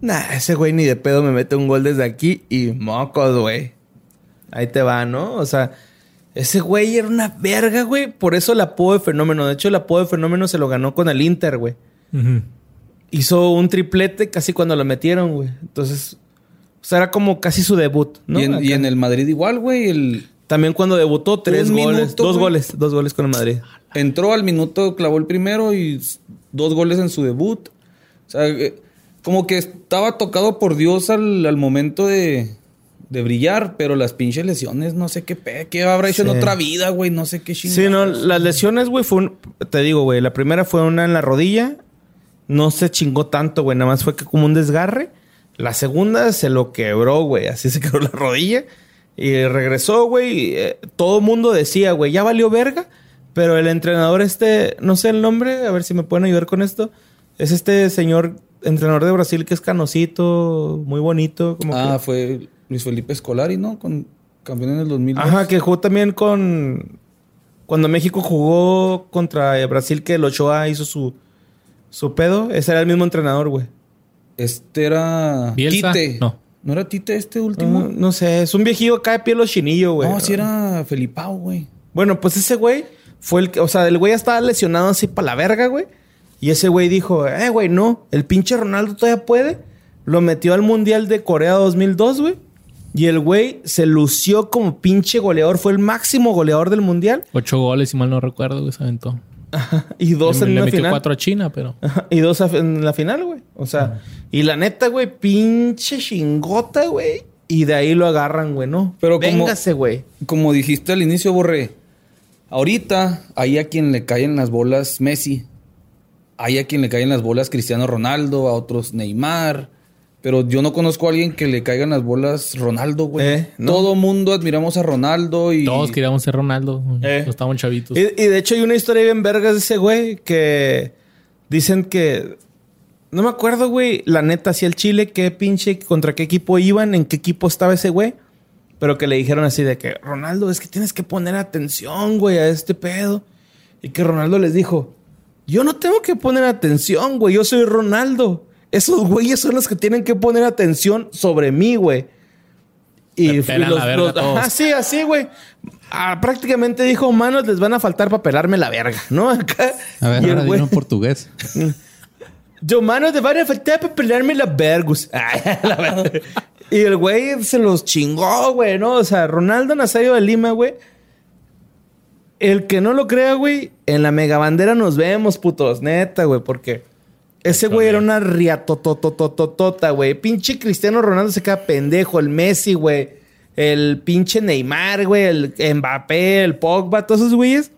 nah, ese güey ni de pedo me mete un gol desde aquí y mocos, güey. Ahí te va, ¿no? O sea, ese güey era una verga, güey. Por eso el apodo de fenómeno. De hecho, el apodo de fenómeno se lo ganó con el Inter, güey. Hizo un triplete casi cuando lo metieron, güey. Entonces, o sea, era como casi su debut, ¿no?
Y en, el Madrid igual, güey. El...
También cuando debutó, tres goles. dos goles. Dos goles con el Madrid.
Entró al minuto, clavó el primero y dos goles en su debut. Sea, eh, como que estaba tocado por Dios al, momento de, brillar, pero las pinches lesiones, no sé qué pe, qué habrá hecho en otra vida, güey, no sé qué
chingada. Sí, no, las lesiones, güey, fue un, te digo, güey, la primera fue una en la rodilla, no se chingó tanto, güey, nada más fue que como un desgarre. La segunda se lo quebró, güey, así se quebró la rodilla y regresó, güey. Eh, todo mundo decía, güey, ya valió verga, pero el entrenador este, no sé el nombre, a ver si me pueden ayudar con esto es este señor entrenador de Brasil que es canosito, muy bonito.
Como ah, fue Luis Felipe Escolari, ¿no? Con campeón en el 2000.
Ajá, que jugó también con... Cuando México jugó contra Brasil, que el Ochoa hizo su, su pedo. Ese era el mismo entrenador, güey.
Este era...
Quite. No.
¿No era Tite este último?
No, no sé, es un viejillo acá de piel chinillo, güey.
no, sí era Felipao, güey.
Bueno, pues ese güey fue el que, o sea, el güey estaba lesionado así para la verga, güey. Y ese güey dijo, eh, güey, no, el pinche Ronaldo todavía puede. Lo metió al Mundial de Corea 2002, güey. Y el güey se lució como pinche goleador. Fue el máximo goleador del Mundial.
Ocho goles, si mal no recuerdo, güey, se aventó.
Y dos
le,
en
le
la
metió
final.
cuatro a China, pero...
Ajá, Y dos en la final, güey. O sea, y la neta, güey, pinche chingota, güey. Y de ahí lo agarran, güey, ¿no?
Pero como-
Véngase, güey.
Como dijiste al inicio, Borré, ahorita hay a quien le caen las bolas Messi, hay a quien le caen las bolas Cristiano Ronaldo, a otros Neymar, pero yo no conozco a alguien que le caigan las bolas Ronaldo, güey.
Eh, no.
Todo mundo admiramos a Ronaldo y...
Todos queríamos ser Ronaldo.
Eh.
Estábamos chavitos.
Y, y de hecho hay una historia bien vergas de ese güey que dicen que... No me acuerdo, güey, la neta, si el Chile, qué pinche, contra qué equipo iban, en qué equipo estaba ese güey. Pero que le dijeron así de que, Ronaldo, es que tienes que poner atención, güey, a este pedo. Y que Ronaldo les dijo, yo no tengo que poner atención, güey, yo soy Ronaldo. Esos güeyes son los que tienen que poner atención sobre mí, güey. Y
pelan la verga todos.
Ajá, sí, así, güey. Ah, prácticamente dijo, manos les van a faltar para pelarme la verga, ¿no? Acá.
A ver,
y el
ahora
güey,
dilo en portugués.
yo, manos te van a faltar para pelarme la vergus. Ay, la verga. y el güey se los chingó, güey, ¿no? O sea, Ronaldo Nazario de Lima, güey. El que no lo crea, güey, en la megabandera nos vemos, putos, neta, güey, porque ese güey era una riatototototota, güey. Pinche Cristiano Ronaldo se queda pendejo, el Messi, güey. El pinche Neymar, güey, el Mbappé, el Pogba, todos esos güeyes.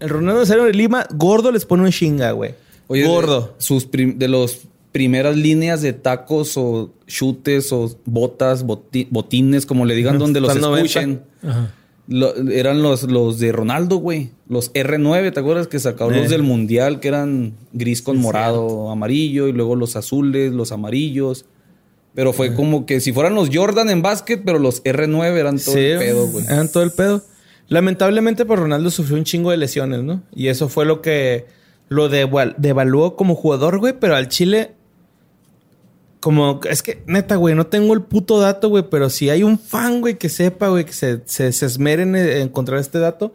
El Ronaldo Nazario de Lima, gordo les pone un chinga, güey.
Oye, de-
gordo.
sus prim- de los primeras líneas de tacos o chutes o botas, boti- botines, como le digan, donde los
Hasta el 90.
escuchen.
Ajá.
Lo- eran los, los de Ronaldo, güey. Los R9, ¿te acuerdas? Que sacaron
Eh.
los del Mundial, que eran gris con morado, amarillo, y luego los azules, los amarillos. Pero
Eh.
fue como que si fueran los Jordan en básquet, pero los R9 eran todo el pedo, güey.
Eran todo el pedo. Lamentablemente, pues Ronaldo sufrió un chingo de lesiones, ¿no? Y eso fue lo que lo deval- devaluó como jugador, güey. Pero al Chile, como es que, neta, güey, no tengo el puto dato, güey. Pero si hay un fan, güey, que sepa, güey, que se, se, esmere en encontrar este dato.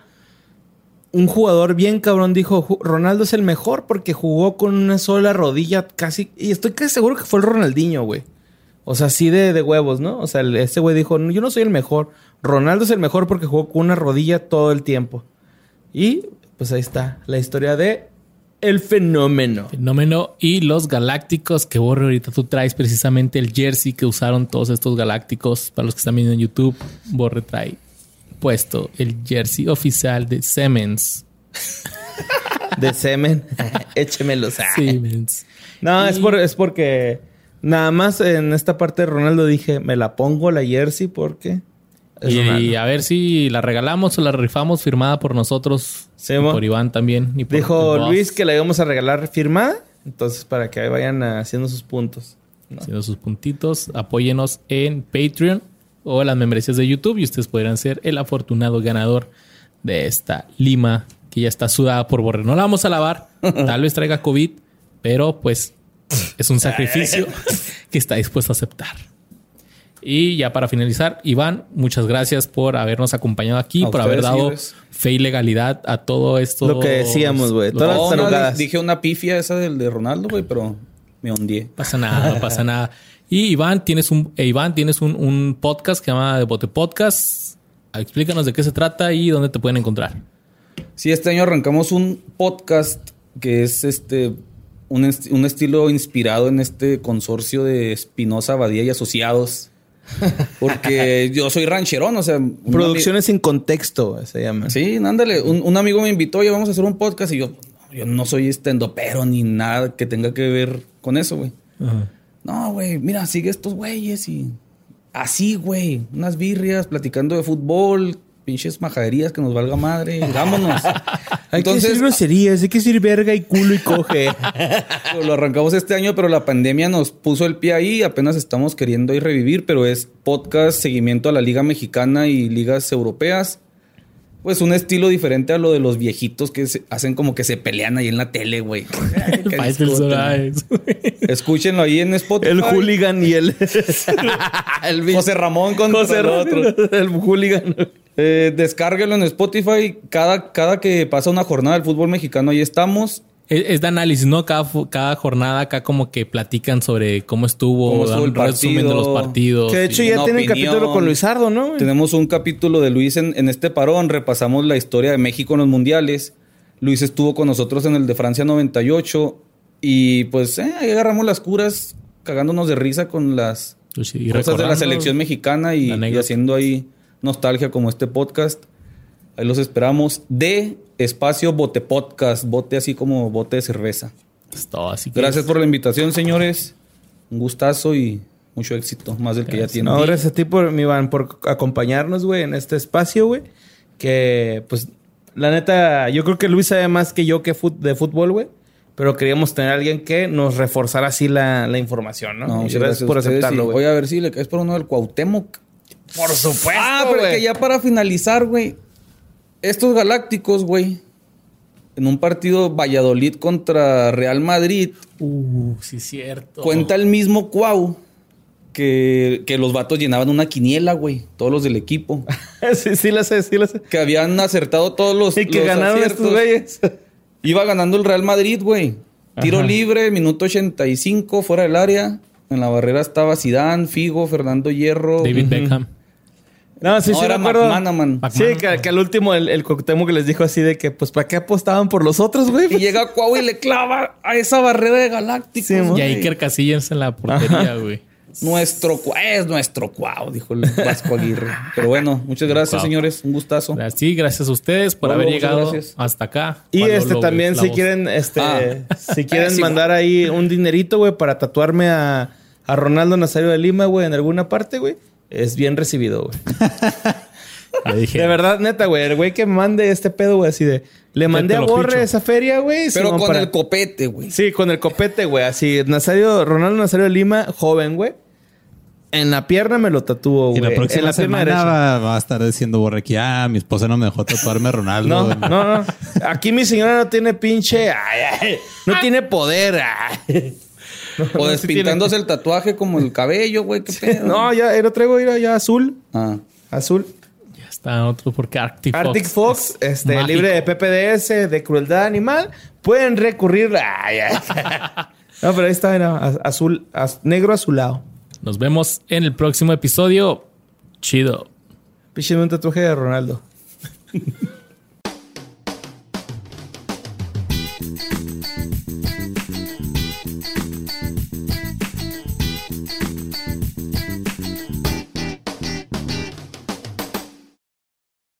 Un jugador bien cabrón dijo, "Ju- Ronaldo es el mejor porque jugó con una sola rodilla casi. Y estoy casi seguro que fue el Ronaldinho, güey. O sea, así de, de huevos, ¿no? O sea, ese güey dijo, "No, yo no soy el mejor. Ronaldo es el mejor porque jugó con una rodilla todo el tiempo. Y pues ahí está la historia de el fenómeno.
Fenómeno y los galácticos que borre ahorita tú traes precisamente el jersey que usaron todos estos galácticos para los que están viendo en YouTube borre trae puesto el jersey oficial de Siemens
De semen. Échemelos.
Siemens
No, es, por, es porque nada más en esta parte de Ronaldo dije, me la pongo la jersey porque es
y, a ver si la regalamos o la rifamos firmada por nosotros
Sí,
y
mo.
por Iván también y por
Dijo Luis que la íbamos a regalar firmada. Entonces, para que vayan haciendo sus puntos. ¿no?
haciendo sus puntitos apóyenos en Patreon o en las membresías de YouTube y ustedes podrán ser el afortunado ganador de esta lima que ya está sudada por borre. No la vamos a lavar, tal vez traiga COVID, pero pues es un sacrificio que está dispuesto a aceptar. Y ya para finalizar, Iván, muchas gracias por habernos acompañado aquí,
A
por haber dado
señores.
fe y legalidad a todo esto.
Lo que decíamos, güey. Todas
No,
las tarugadas.
dije una pifia esa del de Ronaldo, güey, pero me hundí.
pasa nada, no pasa nada. Y Iván, tienes un, eh, Iván, tienes un, un podcast que se llama Bote Podcast. Explícanos de qué se trata y dónde te pueden encontrar.
Sí, este año arrancamos un podcast que es este un, est- un estilo inspirado en este consorcio de Espinosa, Badía y Asociados. Porque yo soy rancherón, o sea...
Producciones sin contexto se llama.
Sí, ándale. Un, un amigo me invitó, oye, vamos a hacer un podcast. Y yo, yo no soy estendopero ni nada que tenga que ver con eso, güey. No, güey, mira, sigue estos güeyes y así, güey, unas birrias platicando de fútbol, pinches majaderías que nos valga madre, vámonos.
Hay que decir
Entonces,
groserías, hay que decir verga y culo y coge.
lo arrancamos este año, pero la pandemia nos puso el pie ahí, apenas estamos queriendo ir revivir, pero es podcast, seguimiento a la Liga Mexicana y ligas europeas. Pues un estilo diferente a lo de los viejitos que se- hacen como que se pelean ahí en la tele, güey. Escúchenlo ahí en Spotify.
El hooligan y el... el.
José Ramón contra
José
el otro.
El hooligan.
Eh, descárguelo en Spotify. Cada, cada que pasa una jornada del fútbol mexicano, ahí estamos.
Es, es de análisis, ¿no? Cada, cada jornada acá como que platican sobre cómo estuvo,
Cómo estuvo el
resumen de los
partido.
partidos.
Que de hecho
y-
ya
una
tiene
opinión.
capítulo con Luisardo, ¿no?
Tenemos un capítulo de Luis en, en este parón. Repasamos la historia de México en los mundiales. Luis estuvo con nosotros en el de Francia 98. Y pues eh, ahí agarramos las curas, cagándonos de risa con las
pues, y
cosas de la selección mexicana y,
la anécdota.
y haciendo ahí nostalgia como este podcast. Ahí los esperamos de espacio bote podcast, bote así como bote de cerveza.
Es todo, así que
Gracias por la invitación, señores. Un gustazo y mucho éxito, más del que ya tiene.
No, gracias a ti, por, mi Iván, por acompañarnos, güey, en este espacio, güey. Que, pues, la neta, yo creo que Luis sabe más que yo que de fútbol, güey. Pero queríamos tener a alguien que nos reforzara así la, la información, ¿no?
No,
Y
muchas
gracias,
gracias
por aceptarlo, güey.
Voy a ver si le caes por uno del Cuauhtémoc.
Por supuesto,
Ah, pero que ya para finalizar, güey. Estos galácticos, güey. En un partido Valladolid contra Real Madrid,
Uh, sí, cierto.
cuenta el mismo Cuau que, que los vatos llenaban una quiniela, güey. Todos los del equipo.
sí, sí la sé, sí la sé.
Que habían acertado todos los.
Y que
los
ganaron
aciertos.
estos güeyes.
Iba ganando el Real Madrid, güey. Tiro
Ajá.
libre, minuto 85, fuera del área. En la barrera estaba Zidane, Figo, Fernando Hierro.
David Beckham.
No, sí,
No,
sí, me
era
acuerdo.
McManaman.
Sí, que, que al último el, el Cuauhtémoc que les dijo así de que, pues, ¿para qué apostaban por los otros, güey?
Y llega Cuau y le clava a esa barrera de Galácticos.
Sí.
Y Iker Casillas en la portería, güey.
Nuestro Cuau, es nuestro Cuau, dijo el Vasco Aguirre. Pero bueno, muchas gracias, señores. Un gustazo.
Sí, gracias a ustedes por haber llegado
gracias.
hasta acá.
Y este también, si quieren, este,
Ah.
si quieren
igual.
mandar ahí un dinerito, güey, para tatuarme a, a Ronaldo Nazario de Lima, güey, en alguna parte, güey, es bien recibido, güey.
dije,
De verdad, neta, güey, el güey que mande este pedo, güey, así de, le mandé a Borre
picho.
esa feria, güey.
Pero con
para-
el copete, güey.
Sí, con el copete, güey, así, Nazario, Ronaldo Nazario de Lima, joven, güey. En la pierna me lo tatuó,
Y
güey.
la próxima
en la pierna
semana
derecha.
va, va a estar diciendo Borre que ah, mi esposa no me dejó tatuarme a Ronaldo.
No, no, no. Aquí mi señora no tiene pinche. ay, ay, no tiene poder. ay.
O despintándose el tatuaje como el cabello, güey. ¿Qué pedo?
No, ya lo traigo mira, ya azul.
Ah.
Azul.
ya está otro porque Arctic Fox.
Arctic Fox,
es
este,
mágico.
libre de PPDS, de crueldad animal. Pueden recurrir. ay, ay. No, pero ahí está, mira, az- azul, az- negro azulado.
Nos vemos en el próximo episodio. Chido.
Pícheme un tatuaje de Ronaldo.